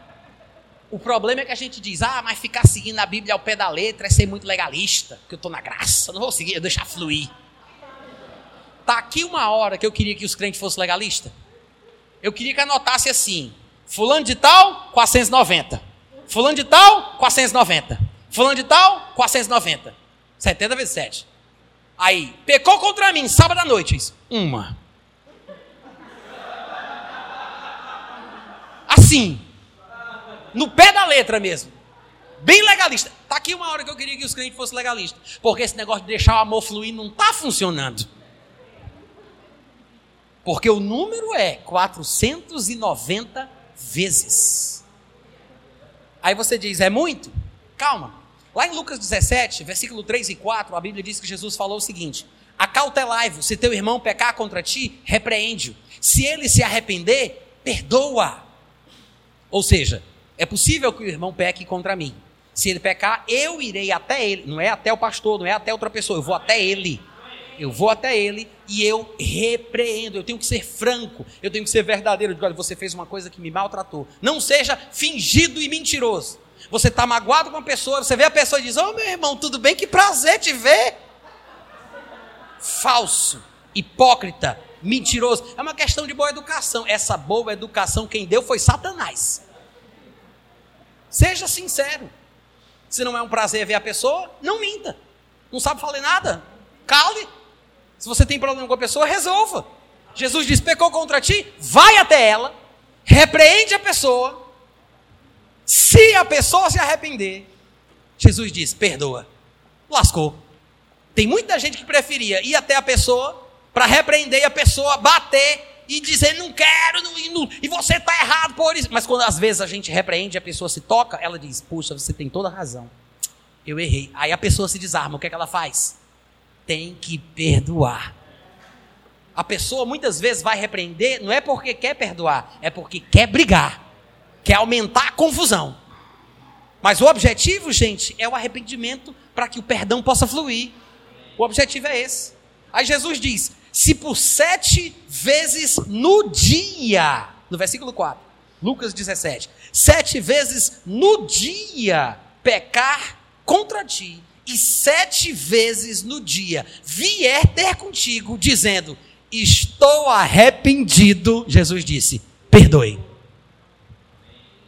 O problema é que a gente diz, ah, mas ficar seguindo a Bíblia ao pé da letra é ser muito legalista, porque eu estou na graça, não vou seguir, eu deixar fluir. Tá aqui uma hora que eu queria que os crentes fossem legalistas. Eu queria que anotasse assim: Fulano de tal, 490. Fulano de tal, 490. Fulano de tal, 490. 70 vezes 7. Aí, pecou contra mim, sábado à noite. Isso. Uma. Assim no pé da letra mesmo. Bem legalista. Tá aqui uma hora que eu queria que os crentes fossem legalistas. Porque esse negócio de deixar o amor fluir não está funcionando. Porque o número é 490 vezes. Aí você diz, é muito? Calma. Lá em Lucas 17, versículo 3 e 4, a Bíblia diz que Jesus falou o seguinte: Acautelai-vos, se teu irmão pecar contra ti, repreende-o. Se ele se arrepender, perdoa. Ou seja, é possível que o irmão peque contra mim. Se ele pecar, eu irei até ele. Não é até o pastor, não é até outra pessoa. Eu vou até ele. Eu vou até ele e eu repreendo. Eu tenho que ser franco. Eu tenho que ser verdadeiro. Eu digo, olha, você fez uma coisa que me maltratou. Não seja fingido e mentiroso. Você está magoado com uma pessoa, você vê a pessoa e diz: Ô oh, meu irmão, tudo bem? Que prazer te ver. Falso, hipócrita, mentiroso. É uma questão de boa educação. Essa boa educação, quem deu foi Satanás. Seja sincero. Se não é um prazer ver a pessoa, não minta. Não sabe falar nada? Cale. Se você tem problema com a pessoa, resolva. Jesus diz: pecou contra ti, vai até ela, repreende a pessoa. Se a pessoa se arrepender, Jesus diz: perdoa. Lascou. Tem muita gente que preferia ir até a pessoa para repreender a pessoa, bater e dizer não quero, não, e, não, e você está errado por isso. Mas quando às vezes a gente repreende, a pessoa se toca, ela diz: Puxa, você tem toda a razão. Eu errei. Aí a pessoa se desarma. O que, é que ela faz? Tem que perdoar. A pessoa muitas vezes vai repreender, não é porque quer perdoar, é porque quer brigar, quer aumentar a confusão. Mas o objetivo, gente, é o arrependimento para que o perdão possa fluir. O objetivo é esse. Aí Jesus diz: se por sete vezes no dia, no versículo 4, Lucas 17, sete vezes no dia pecar contra ti, e sete vezes no dia vier ter contigo, dizendo: Estou arrependido, Jesus disse: Perdoe.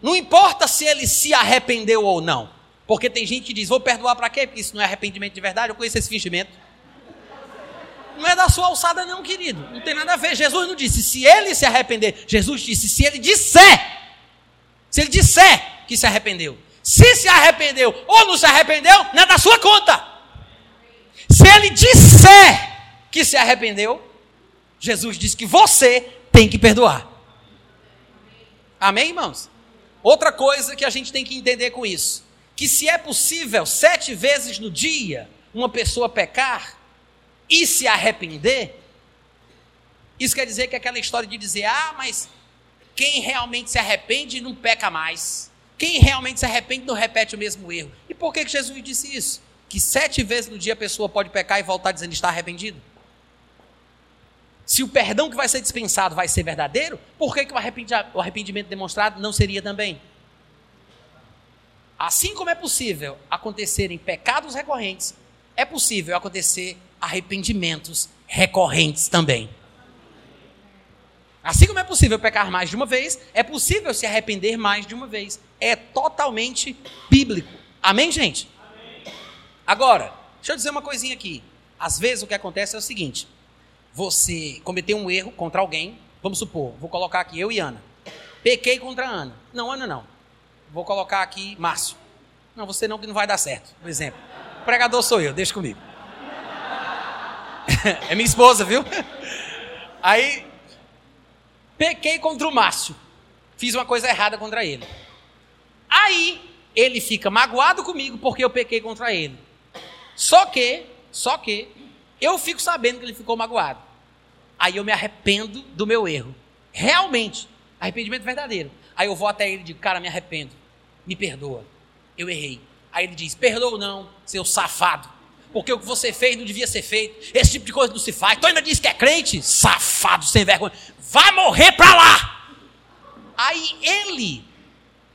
Não importa se ele se arrependeu ou não, porque tem gente que diz: Vou perdoar para quê? Porque isso não é arrependimento de verdade. Eu conheço esse fingimento não é da sua alçada, não, querido. Não tem nada a ver. Jesus não disse, se ele se arrepender. Jesus disse, se ele disser. Se ele disser que se arrependeu. Se se arrependeu ou não se arrependeu, não é da sua conta. Se ele disser que se arrependeu, Jesus disse que você tem que perdoar. Amém, irmãos? Outra coisa que a gente tem que entender com isso: que se é possível sete vezes no dia uma pessoa pecar, e se arrepender, isso quer dizer que aquela história de dizer, ah, mas quem realmente se arrepende não peca mais. Quem realmente se arrepende não repete o mesmo erro. E por que, que Jesus disse isso? Que sete vezes no dia a pessoa pode pecar e voltar dizendo que está arrependido? Se o perdão que vai ser dispensado vai ser verdadeiro, por que, que o arrependimento demonstrado não seria também? Assim como é possível acontecerem pecados recorrentes, é possível acontecer arrependimentos recorrentes também. Assim como é possível pecar mais de uma vez, é possível se arrepender mais de uma vez. É totalmente bíblico. Amém, gente? Amém. Agora, deixa eu dizer uma coisinha aqui. Às vezes o que acontece é o seguinte: você cometeu um erro contra alguém, vamos supor, vou colocar aqui eu e Ana. Pequei contra Ana. Não, Ana não. Vou colocar aqui Márcio. Não, você não, que não vai dar certo. Por exemplo, o pregador sou eu, deixa comigo. é minha esposa, viu? Aí, pequei contra o Márcio. Fiz uma coisa errada contra ele. Aí, ele fica magoado comigo porque eu pequei contra ele. Só que, só que, eu fico sabendo que ele ficou magoado. Aí eu me arrependo do meu erro. Realmente, arrependimento verdadeiro. Aí eu vou até ele e digo, cara, me arrependo. Me perdoa. Eu errei. Aí ele diz, perdoa ou não, seu safado. Porque o que você fez não devia ser feito. Esse tipo de coisa não se faz. Tu ainda diz que é crente? Safado, sem vergonha. Vai morrer pra lá. Aí ele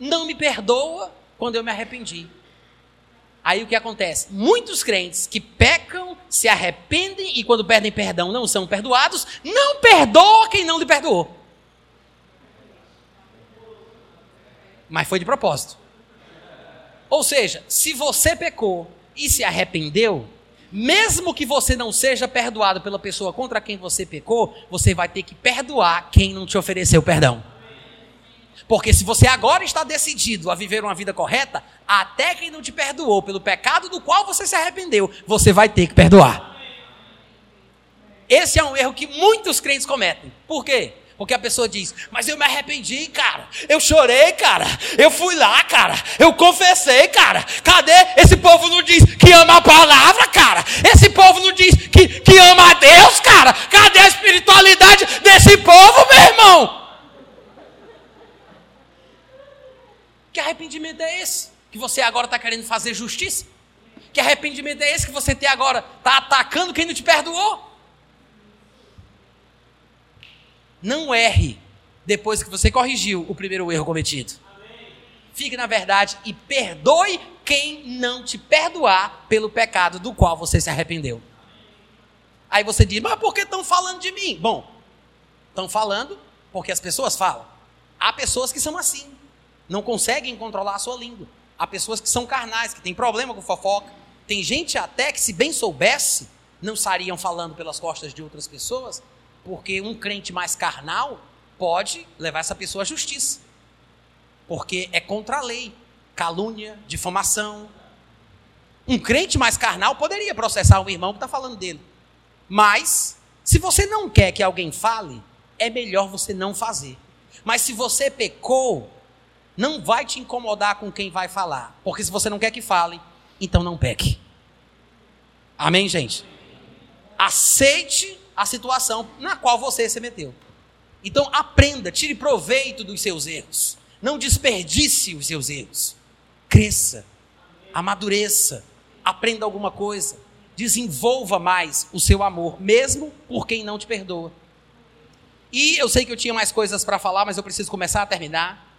não me perdoa quando eu me arrependi. Aí o que acontece? Muitos crentes que pecam, se arrependem e quando perdem perdão não são perdoados, não perdoa quem não lhe perdoou. Mas foi de propósito. Ou seja, se você pecou e se arrependeu, mesmo que você não seja perdoado pela pessoa contra quem você pecou, você vai ter que perdoar quem não te ofereceu perdão. Porque se você agora está decidido a viver uma vida correta, até quem não te perdoou pelo pecado do qual você se arrependeu, você vai ter que perdoar. Esse é um erro que muitos crentes cometem. Por quê? Porque a pessoa diz, mas eu me arrependi, cara. Eu chorei, cara. Eu fui lá, cara. Eu confessei, cara. Cadê? Esse povo não diz que ama a palavra, cara. Esse povo não diz que, que ama a Deus, cara. Cadê a espiritualidade desse povo, meu irmão? Que arrependimento é esse? Que você agora está querendo fazer justiça? Que arrependimento é esse que você tem agora? Está atacando quem não te perdoou? Não erre depois que você corrigiu o primeiro erro cometido. Fique na verdade e perdoe quem não te perdoar pelo pecado do qual você se arrependeu. Aí você diz, mas por que estão falando de mim? Bom, estão falando porque as pessoas falam. Há pessoas que são assim não conseguem controlar a sua língua. Há pessoas que são carnais, que têm problema com fofoca. Tem gente até que, se bem soubesse, não estariam falando pelas costas de outras pessoas, porque um crente mais carnal pode levar essa pessoa à justiça. Porque é contra a lei. Calúnia, difamação. Um crente mais carnal poderia processar um irmão que está falando dele. Mas, se você não quer que alguém fale, é melhor você não fazer. Mas se você pecou, não vai te incomodar com quem vai falar. Porque se você não quer que fale, então não peque. Amém, gente? Aceite a situação na qual você se meteu. Então aprenda, tire proveito dos seus erros. Não desperdice os seus erros. Cresça, amadureça, aprenda alguma coisa. Desenvolva mais o seu amor, mesmo por quem não te perdoa. E eu sei que eu tinha mais coisas para falar, mas eu preciso começar a terminar.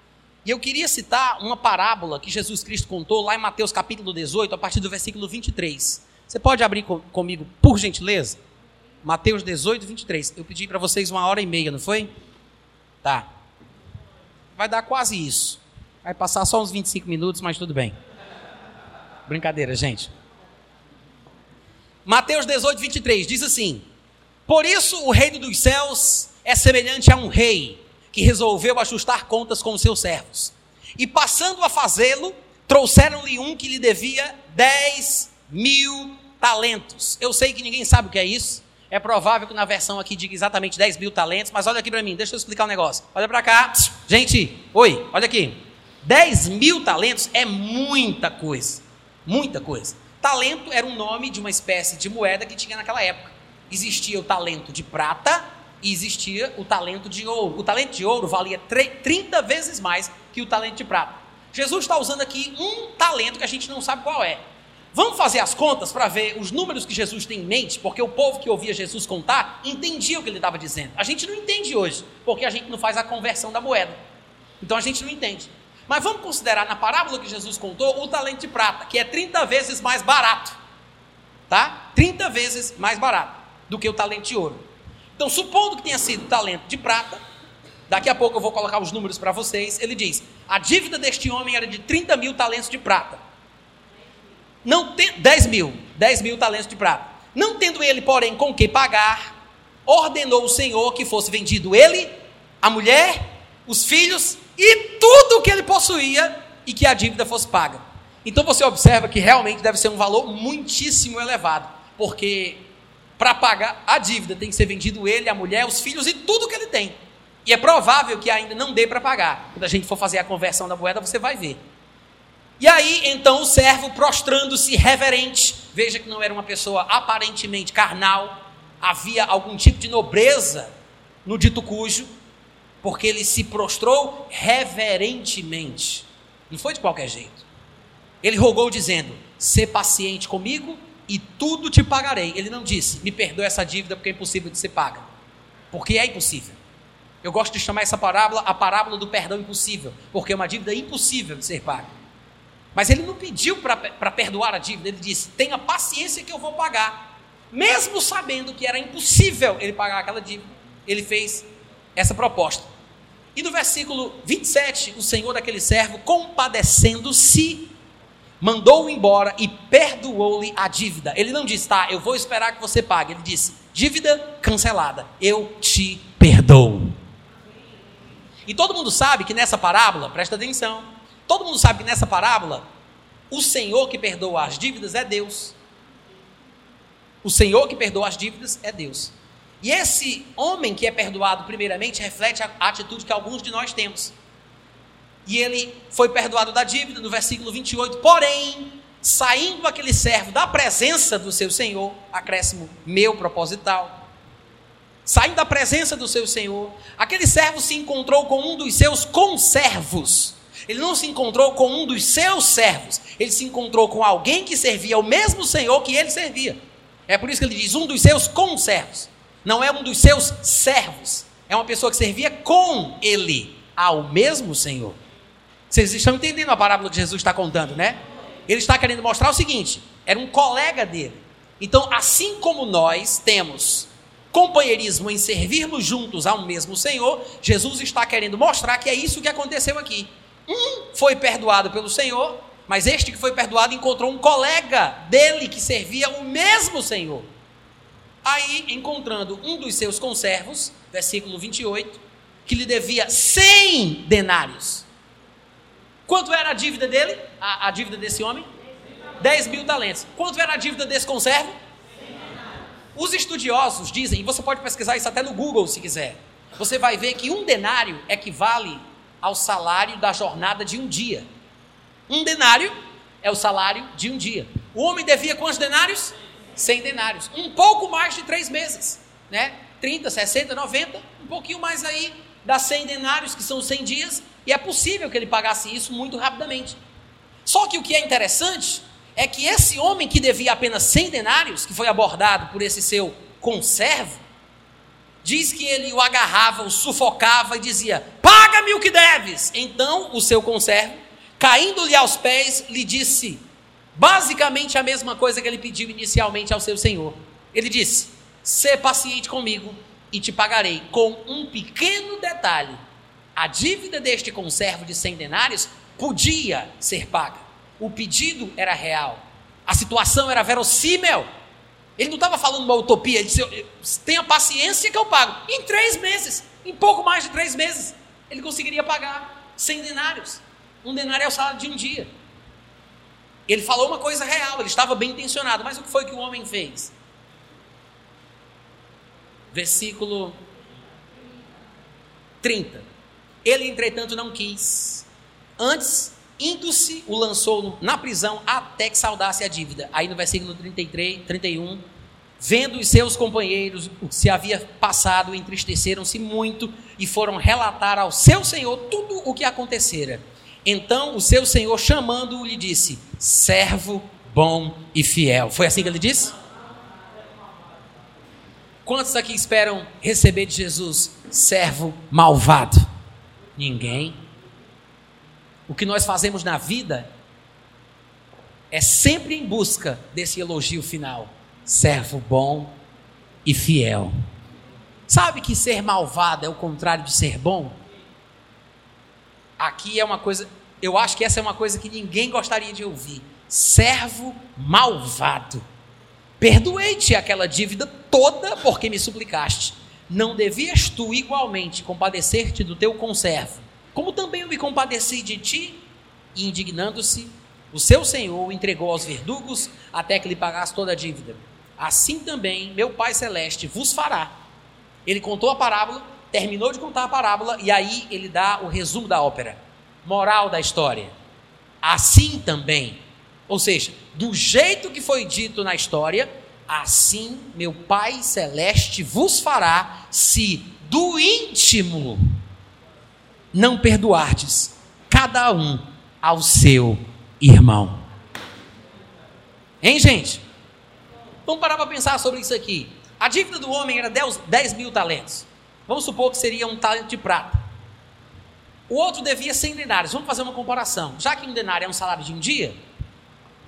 E eu queria citar uma parábola que Jesus Cristo contou lá em Mateus capítulo 18, a partir do versículo 23. Você pode abrir com, comigo, por gentileza? Mateus 18, 23. Eu pedi para vocês uma hora e meia, não foi? Tá. Vai dar quase isso. Vai passar só uns 25 minutos, mas tudo bem. Brincadeira, gente. Mateus 18, 23 diz assim: Por isso o reino dos céus é semelhante a um rei que resolveu ajustar contas com os seus servos. E passando a fazê-lo, trouxeram-lhe um que lhe devia 10 mil talentos. Eu sei que ninguém sabe o que é isso. É provável que na versão aqui diga exatamente 10 mil talentos, mas olha aqui para mim, deixa eu explicar um negócio. Olha para cá. Gente, oi, olha aqui. 10 mil talentos é muita coisa. Muita coisa. Talento era um nome de uma espécie de moeda que tinha naquela época. Existia o talento de prata e existia o talento de ouro. O talento de ouro valia 30 vezes mais que o talento de prata. Jesus está usando aqui um talento que a gente não sabe qual é. Vamos fazer as contas para ver os números que Jesus tem em mente, porque o povo que ouvia Jesus contar entendia o que ele estava dizendo. A gente não entende hoje, porque a gente não faz a conversão da moeda. Então a gente não entende. Mas vamos considerar na parábola que Jesus contou o talento de prata, que é 30 vezes mais barato. Tá? 30 vezes mais barato do que o talento de ouro. Então, supondo que tenha sido talento de prata, daqui a pouco eu vou colocar os números para vocês. Ele diz: a dívida deste homem era de 30 mil talentos de prata. Não tem 10 mil, 10 mil talentos de prata. Não tendo ele, porém, com que pagar, ordenou o Senhor que fosse vendido ele, a mulher, os filhos e tudo o que ele possuía e que a dívida fosse paga. Então você observa que realmente deve ser um valor muitíssimo elevado, porque para pagar a dívida tem que ser vendido ele, a mulher, os filhos e tudo que ele tem. E é provável que ainda não dê para pagar. Quando a gente for fazer a conversão da moeda, você vai ver. E aí, então, o servo, prostrando-se reverente, veja que não era uma pessoa aparentemente carnal, havia algum tipo de nobreza no dito cujo, porque ele se prostrou reverentemente, não foi de qualquer jeito. Ele rogou, dizendo: Sê paciente comigo e tudo te pagarei. Ele não disse: Me perdoe essa dívida porque é impossível de ser paga, porque é impossível. Eu gosto de chamar essa parábola a parábola do perdão impossível, porque é uma dívida impossível de ser paga. Mas ele não pediu para perdoar a dívida, ele disse: tenha paciência que eu vou pagar. Mesmo sabendo que era impossível ele pagar aquela dívida, ele fez essa proposta. E no versículo 27, o Senhor daquele servo, compadecendo-se, mandou-o embora e perdoou-lhe a dívida. Ele não disse, tá, eu vou esperar que você pague. Ele disse, dívida cancelada, eu te perdoo. E todo mundo sabe que nessa parábola, presta atenção, Todo mundo sabe que nessa parábola, o Senhor que perdoa as dívidas é Deus. O Senhor que perdoa as dívidas é Deus. E esse homem que é perdoado, primeiramente, reflete a atitude que alguns de nós temos. E ele foi perdoado da dívida, no versículo 28. Porém, saindo aquele servo da presença do seu senhor, acréscimo meu proposital, saindo da presença do seu senhor, aquele servo se encontrou com um dos seus conservos ele não se encontrou com um dos seus servos, ele se encontrou com alguém que servia ao mesmo Senhor que ele servia. É por isso que ele diz um dos seus conservos, não é um dos seus servos, é uma pessoa que servia com ele, ao mesmo Senhor. Vocês estão entendendo a parábola que Jesus está contando, né? Ele está querendo mostrar o seguinte: era um colega dele. Então, assim como nós temos companheirismo em servirmos juntos ao mesmo Senhor, Jesus está querendo mostrar que é isso que aconteceu aqui. Um foi perdoado pelo Senhor, mas este que foi perdoado encontrou um colega dele que servia o mesmo Senhor. Aí, encontrando um dos seus conservos, versículo 28, que lhe devia 100 denários. Quanto era a dívida dele? A, a dívida desse homem? 10 mil talentos. Quanto era a dívida desse conservo? Os estudiosos dizem, e você pode pesquisar isso até no Google se quiser, você vai ver que um denário equivale ao salário da jornada de um dia. Um denário é o salário de um dia. O homem devia quantos denários? 100 denários. Um pouco mais de três meses, né? 30, 60, 90, um pouquinho mais aí dá 100 denários, que são 100 dias, e é possível que ele pagasse isso muito rapidamente. Só que o que é interessante é que esse homem que devia apenas 100 denários, que foi abordado por esse seu conservo, diz que ele o agarrava, o sufocava e dizia: Paga-me o que deves. Então o seu conservo, caindo-lhe aos pés, lhe disse basicamente a mesma coisa que ele pediu inicialmente ao seu senhor. Ele disse: Sê paciente comigo e te pagarei. Com um pequeno detalhe: a dívida deste conservo de cem denários podia ser paga. O pedido era real. A situação era verossímil. Ele não estava falando uma utopia, ele disse: tenha paciência que eu pago. Em três meses, em pouco mais de três meses, ele conseguiria pagar 100 denários. Um denário é o salário de um dia. Ele falou uma coisa real, ele estava bem intencionado, mas o que foi que o homem fez? Versículo 30. Ele, entretanto, não quis. Antes, indo-se, o lançou na prisão até que saudasse a dívida. Aí no versículo 33, 31, vendo os seus companheiros o que se havia passado, entristeceram-se muito e foram relatar ao seu senhor tudo o que acontecera. Então o seu senhor, chamando-o, lhe disse: Servo bom e fiel. Foi assim que ele disse? Quantos aqui esperam receber de Jesus servo malvado? Ninguém. O que nós fazemos na vida é sempre em busca desse elogio final: servo bom e fiel. Sabe que ser malvado é o contrário de ser bom? Aqui é uma coisa, eu acho que essa é uma coisa que ninguém gostaria de ouvir. Servo malvado. Perdoei-te aquela dívida toda porque me suplicaste. Não devias tu igualmente compadecer-te do teu conservo, como também eu me compadeci de ti? E indignando-se, o seu senhor o entregou aos verdugos até que lhe pagasse toda a dívida. Assim também meu Pai Celeste vos fará. Ele contou a parábola, terminou de contar a parábola e aí ele dá o resumo da ópera. Moral da história. Assim também, ou seja, do jeito que foi dito na história, assim meu Pai Celeste vos fará, se do íntimo não perdoardes cada um ao seu irmão. Hein, gente? Vamos parar para pensar sobre isso aqui. A dívida do homem era 10, 10 mil talentos. Vamos supor que seria um talento de prata. O outro devia 100 denários. Vamos fazer uma comparação. Já que um denário é um salário de um dia,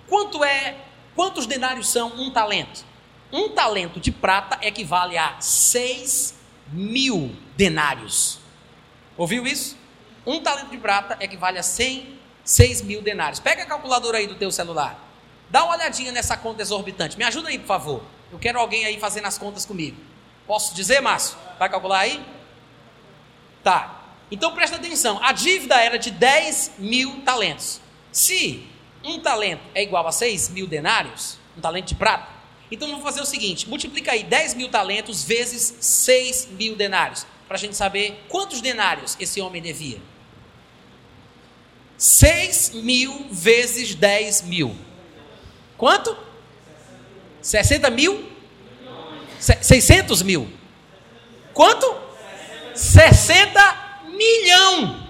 quanto é, quantos denários são um talento? Um talento de prata equivale a 6 mil denários. Ouviu isso? Um talento de prata equivale a 100, 6 mil denários. Pega a calculadora aí do teu celular. Dá uma olhadinha nessa conta exorbitante. Me ajuda aí, por favor. Eu quero alguém aí fazendo as contas comigo. Posso dizer, Márcio? Vai calcular aí? Tá. Então presta atenção. A dívida era de 10 mil talentos. Se um talento é igual a 6 mil denários, um talento de prata, então vamos fazer o seguinte: multiplica aí 10 mil talentos vezes 6 mil denários, para a gente saber quantos denários esse homem devia. 6 mil vezes 10 mil. Quanto? 60 mil? 600 mil. Quanto? 60 milhão.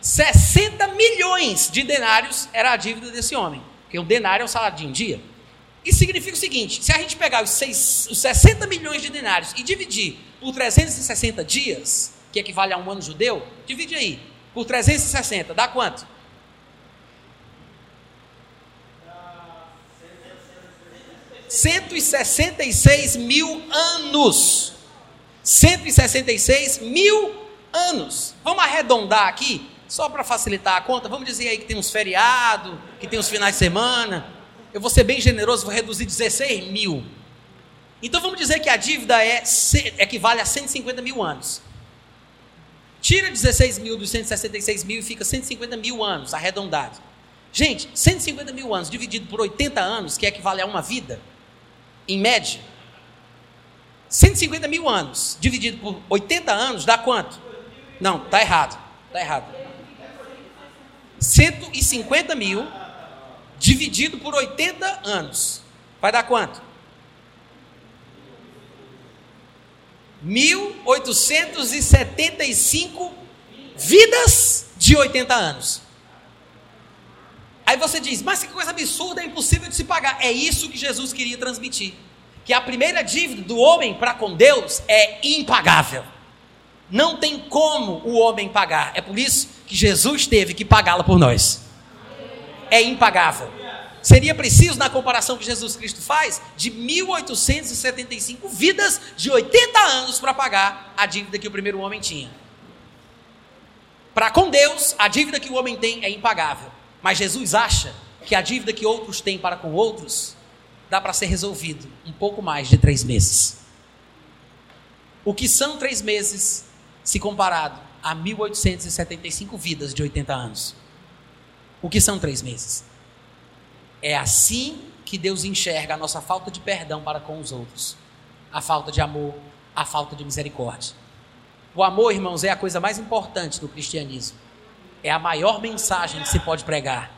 60 milhões de denários era a dívida desse homem. Porque um denário é um salário de um dia. Isso significa o seguinte: se a gente pegar os, seis, os 60 milhões de denários e dividir por 360 dias, que equivale a um ano judeu, divide aí por 360, dá quanto? E seis mil anos. 166 mil anos. Vamos arredondar aqui, só para facilitar a conta. Vamos dizer aí que tem uns feriados, que tem uns finais de semana. Eu vou ser bem generoso, vou reduzir 16 mil. Então vamos dizer que a dívida é, equivale a 150 mil anos. Tira 16 mil dos 166 mil e fica 150 mil anos, arredondado. Gente, 150 mil anos dividido por 80 anos, que equivale a uma vida, em média, 150 mil anos dividido por 80 anos dá quanto? Não, está errado. Está errado. 150 mil dividido por 80 anos vai dar quanto? 1875 vidas de 80 anos. Aí você diz, mas que coisa absurda, é impossível de se pagar. É isso que Jesus queria transmitir. Que a primeira dívida do homem para com Deus é impagável. Não tem como o homem pagar. É por isso que Jesus teve que pagá-la por nós. É impagável. Seria preciso, na comparação que Jesus Cristo faz, de 1875 vidas de 80 anos para pagar a dívida que o primeiro homem tinha. Para com Deus, a dívida que o homem tem é impagável. Mas Jesus acha que a dívida que outros têm para com outros dá para ser resolvido em pouco mais de três meses. O que são três meses se comparado a 1875 vidas de 80 anos? O que são três meses? É assim que Deus enxerga a nossa falta de perdão para com os outros, a falta de amor, a falta de misericórdia. O amor, irmãos, é a coisa mais importante do cristianismo. É a maior mensagem que se pode pregar.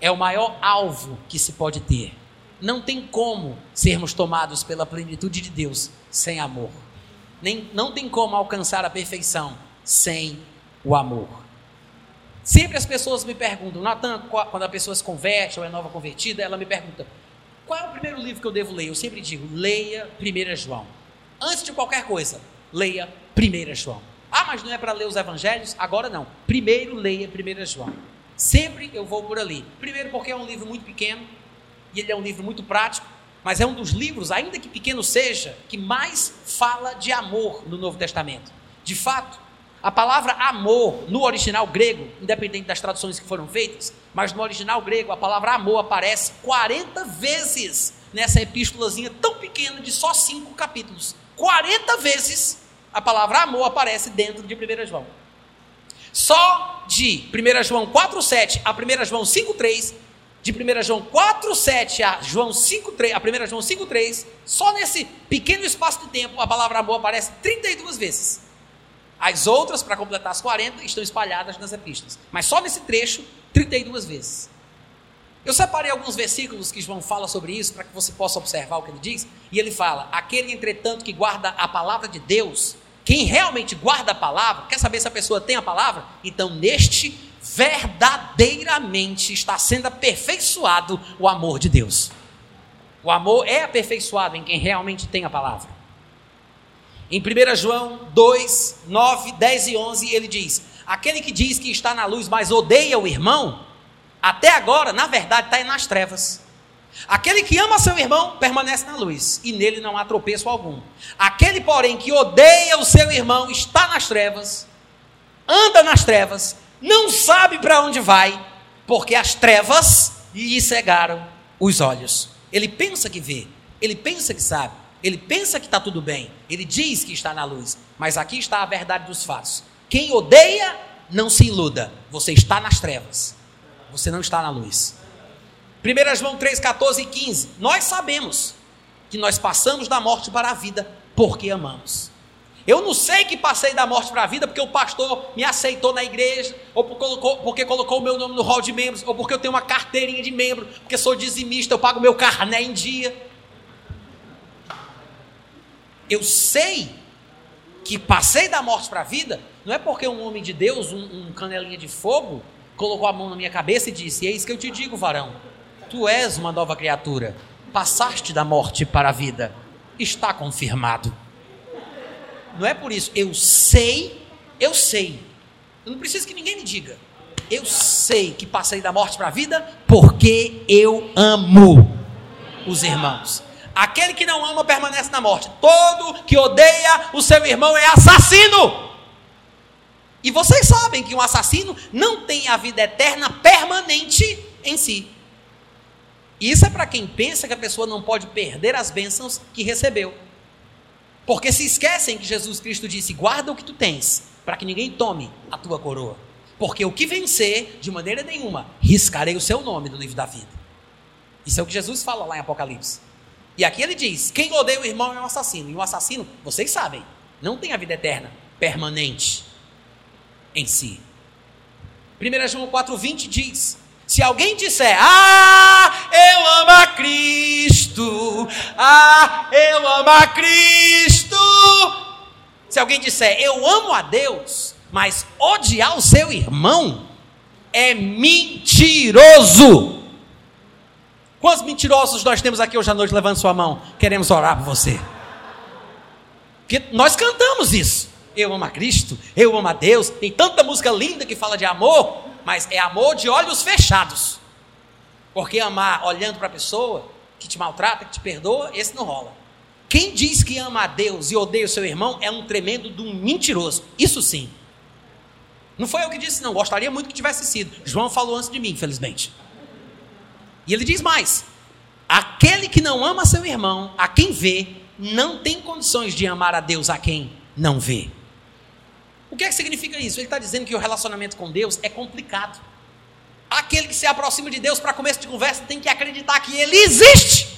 É o maior alvo que se pode ter. Não tem como sermos tomados pela plenitude de Deus sem amor. Nem, não tem como alcançar a perfeição sem o amor. Sempre as pessoas me perguntam, Natan, quando a pessoa se converte ou é nova convertida, ela me pergunta: qual é o primeiro livro que eu devo ler? Eu sempre digo: leia 1 João. Antes de qualquer coisa, leia 1 João. Ah, mas não é para ler os evangelhos? Agora não. Primeiro leia 1 João. Sempre eu vou por ali. Primeiro, porque é um livro muito pequeno, e ele é um livro muito prático, mas é um dos livros, ainda que pequeno seja, que mais fala de amor no Novo Testamento. De fato, a palavra amor no original grego, independente das traduções que foram feitas, mas no original grego a palavra amor aparece 40 vezes nessa epístolazinha tão pequena de só cinco capítulos. 40 vezes a palavra amor aparece dentro de 1 João. Só de 1 João 4,7 a 1 João 5,3, de 1 João 4,7 a João 5,3, a 1 João 5,3, só nesse pequeno espaço de tempo a palavra amor aparece 32 vezes. As outras, para completar as 40, estão espalhadas nas epístolas. Mas só nesse trecho, 32 vezes. Eu separei alguns versículos que João fala sobre isso, para que você possa observar o que ele diz. E ele fala: Aquele, entretanto, que guarda a palavra de Deus, quem realmente guarda a palavra, quer saber se a pessoa tem a palavra? Então, neste, verdadeiramente está sendo aperfeiçoado o amor de Deus. O amor é aperfeiçoado em quem realmente tem a palavra. Em 1 João 2, 9, 10 e 11, ele diz: Aquele que diz que está na luz, mas odeia o irmão, até agora, na verdade, está nas trevas. Aquele que ama seu irmão permanece na luz, e nele não há tropeço algum. Aquele, porém, que odeia o seu irmão está nas trevas, anda nas trevas, não sabe para onde vai, porque as trevas lhe cegaram os olhos. Ele pensa que vê, ele pensa que sabe, ele pensa que está tudo bem, ele diz que está na luz, mas aqui está a verdade dos fatos. Quem odeia, não se iluda, você está nas trevas, você não está na luz. 1 João 3, 14 e 15. Nós sabemos que nós passamos da morte para a vida porque amamos. Eu não sei que passei da morte para a vida porque o pastor me aceitou na igreja, ou porque colocou, porque colocou o meu nome no hall de membros, ou porque eu tenho uma carteirinha de membro, porque sou dizimista, eu pago meu carné em dia. Eu sei que passei da morte para a vida, não é porque um homem de Deus, um, um canelinha de fogo, colocou a mão na minha cabeça e disse: Eis que eu te digo, varão, tu és uma nova criatura, passaste da morte para a vida, está confirmado. Não é por isso, eu sei, eu sei, eu não preciso que ninguém me diga, eu sei que passei da morte para a vida porque eu amo os irmãos. Aquele que não ama permanece na morte. Todo que odeia o seu irmão é assassino. E vocês sabem que um assassino não tem a vida eterna permanente em si. Isso é para quem pensa que a pessoa não pode perder as bênçãos que recebeu. Porque se esquecem que Jesus Cristo disse: guarda o que tu tens, para que ninguém tome a tua coroa. Porque o que vencer, de maneira nenhuma, riscarei o seu nome do livro da vida. Isso é o que Jesus fala lá em Apocalipse. E aqui ele diz: quem odeia o irmão é um assassino. E o assassino, vocês sabem, não tem a vida eterna, permanente em si. 1 João 4,20 diz: Se alguém disser, ah, eu amo a Cristo, ah, eu amo a Cristo. Se alguém disser, eu amo a Deus, mas odiar o seu irmão, é mentiroso. Quantos mentirosos nós temos aqui hoje à noite? Levando sua mão. Queremos orar por você. Porque nós cantamos isso. Eu amo a Cristo, eu amo a Deus. Tem tanta música linda que fala de amor, mas é amor de olhos fechados. Porque amar olhando para a pessoa que te maltrata, que te perdoa, esse não rola. Quem diz que ama a Deus e odeia o seu irmão é um tremendo de um mentiroso. Isso sim. Não foi eu que disse, não. Gostaria muito que tivesse sido. João falou antes de mim, infelizmente. E ele diz mais: aquele que não ama seu irmão, a quem vê, não tem condições de amar a Deus a quem não vê. O que, é que significa isso? Ele está dizendo que o relacionamento com Deus é complicado. Aquele que se aproxima de Deus para começo de conversa tem que acreditar que Ele existe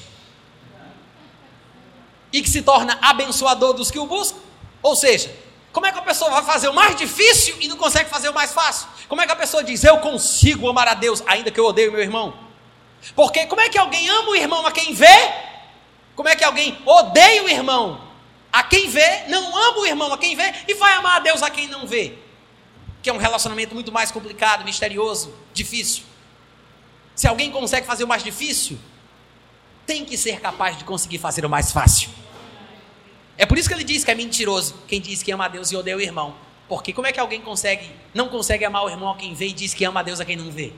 e que se torna abençoador dos que o buscam. Ou seja, como é que a pessoa vai fazer o mais difícil e não consegue fazer o mais fácil? Como é que a pessoa diz, eu consigo amar a Deus, ainda que eu odeie meu irmão? Porque como é que alguém ama o irmão a quem vê? Como é que alguém odeia o irmão a quem vê? Não ama o irmão a quem vê e vai amar a Deus a quem não vê. que é um relacionamento muito mais complicado, misterioso, difícil. Se alguém consegue fazer o mais difícil, tem que ser capaz de conseguir fazer o mais fácil. É por isso que ele diz que é mentiroso quem diz que ama a Deus e odeia o irmão. Porque como é que alguém consegue, não consegue amar o irmão a quem vê e diz que ama a Deus a quem não vê?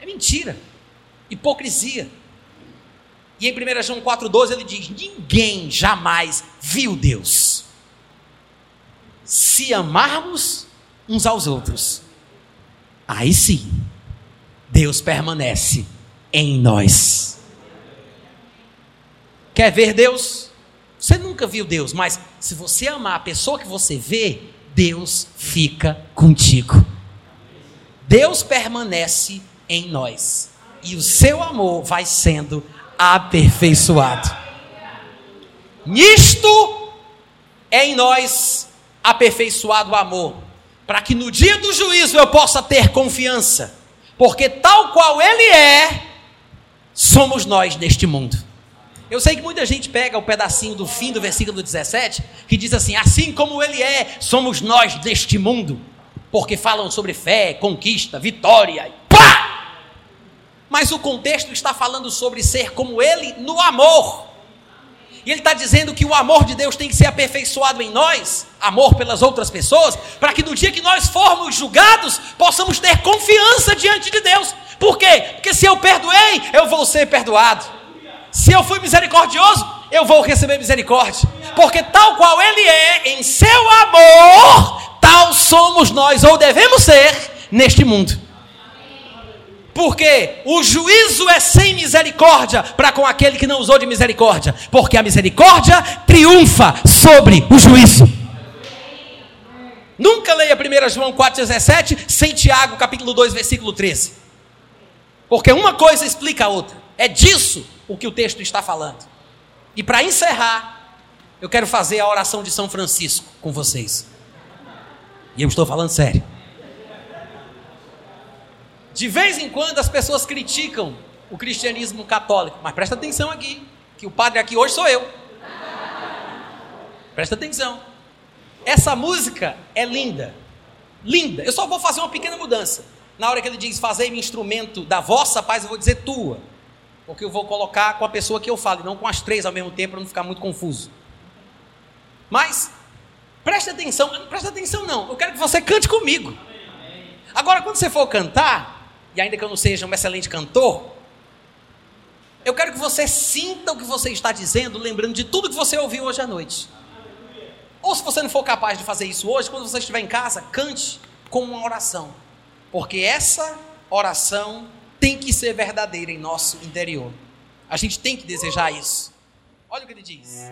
É mentira. Hipocrisia. E em 1 João 4,12 ele diz: Ninguém jamais viu Deus. Se amarmos uns aos outros, aí sim, Deus permanece em nós. Quer ver Deus? Você nunca viu Deus, mas se você amar a pessoa que você vê, Deus fica contigo. Deus permanece em nós. E o seu amor vai sendo aperfeiçoado. Nisto é em nós aperfeiçoado o amor, para que no dia do juízo eu possa ter confiança, porque tal qual Ele é, somos nós neste mundo. Eu sei que muita gente pega o pedacinho do fim do versículo 17, que diz assim: Assim como Ele é, somos nós neste mundo. Porque falam sobre fé, conquista, vitória, pá! Mas o contexto está falando sobre ser como Ele no amor. E ele está dizendo que o amor de Deus tem que ser aperfeiçoado em nós, amor pelas outras pessoas, para que no dia que nós formos julgados, possamos ter confiança diante de Deus. Por quê? Porque se eu perdoei, eu vou ser perdoado. Se eu fui misericordioso, eu vou receber misericórdia. Porque tal qual Ele é, em seu amor, tal somos nós, ou devemos ser, neste mundo. Porque o juízo é sem misericórdia para com aquele que não usou de misericórdia. Porque a misericórdia triunfa sobre o juízo. Nunca leia 1 João 4,17 sem Tiago, capítulo 2, versículo 13. Porque uma coisa explica a outra. É disso o que o texto está falando. E para encerrar, eu quero fazer a oração de São Francisco com vocês. E eu estou falando sério. De vez em quando as pessoas criticam o cristianismo católico, mas presta atenção aqui, que o padre aqui hoje sou eu. Presta atenção. Essa música é linda. Linda. Eu só vou fazer uma pequena mudança. Na hora que ele diz fazer-me instrumento da vossa paz, eu vou dizer tua. Porque eu vou colocar com a pessoa que eu falo, e não com as três ao mesmo tempo, para não ficar muito confuso. Mas, preste atenção, preste atenção não, eu quero que você cante comigo. Agora, quando você for cantar, e ainda que eu não seja um excelente cantor, eu quero que você sinta o que você está dizendo, lembrando de tudo que você ouviu hoje à noite. Ou se você não for capaz de fazer isso hoje, quando você estiver em casa, cante com uma oração. Porque essa oração tem que ser verdadeira em nosso interior. A gente tem que desejar isso. Olha o que ele diz.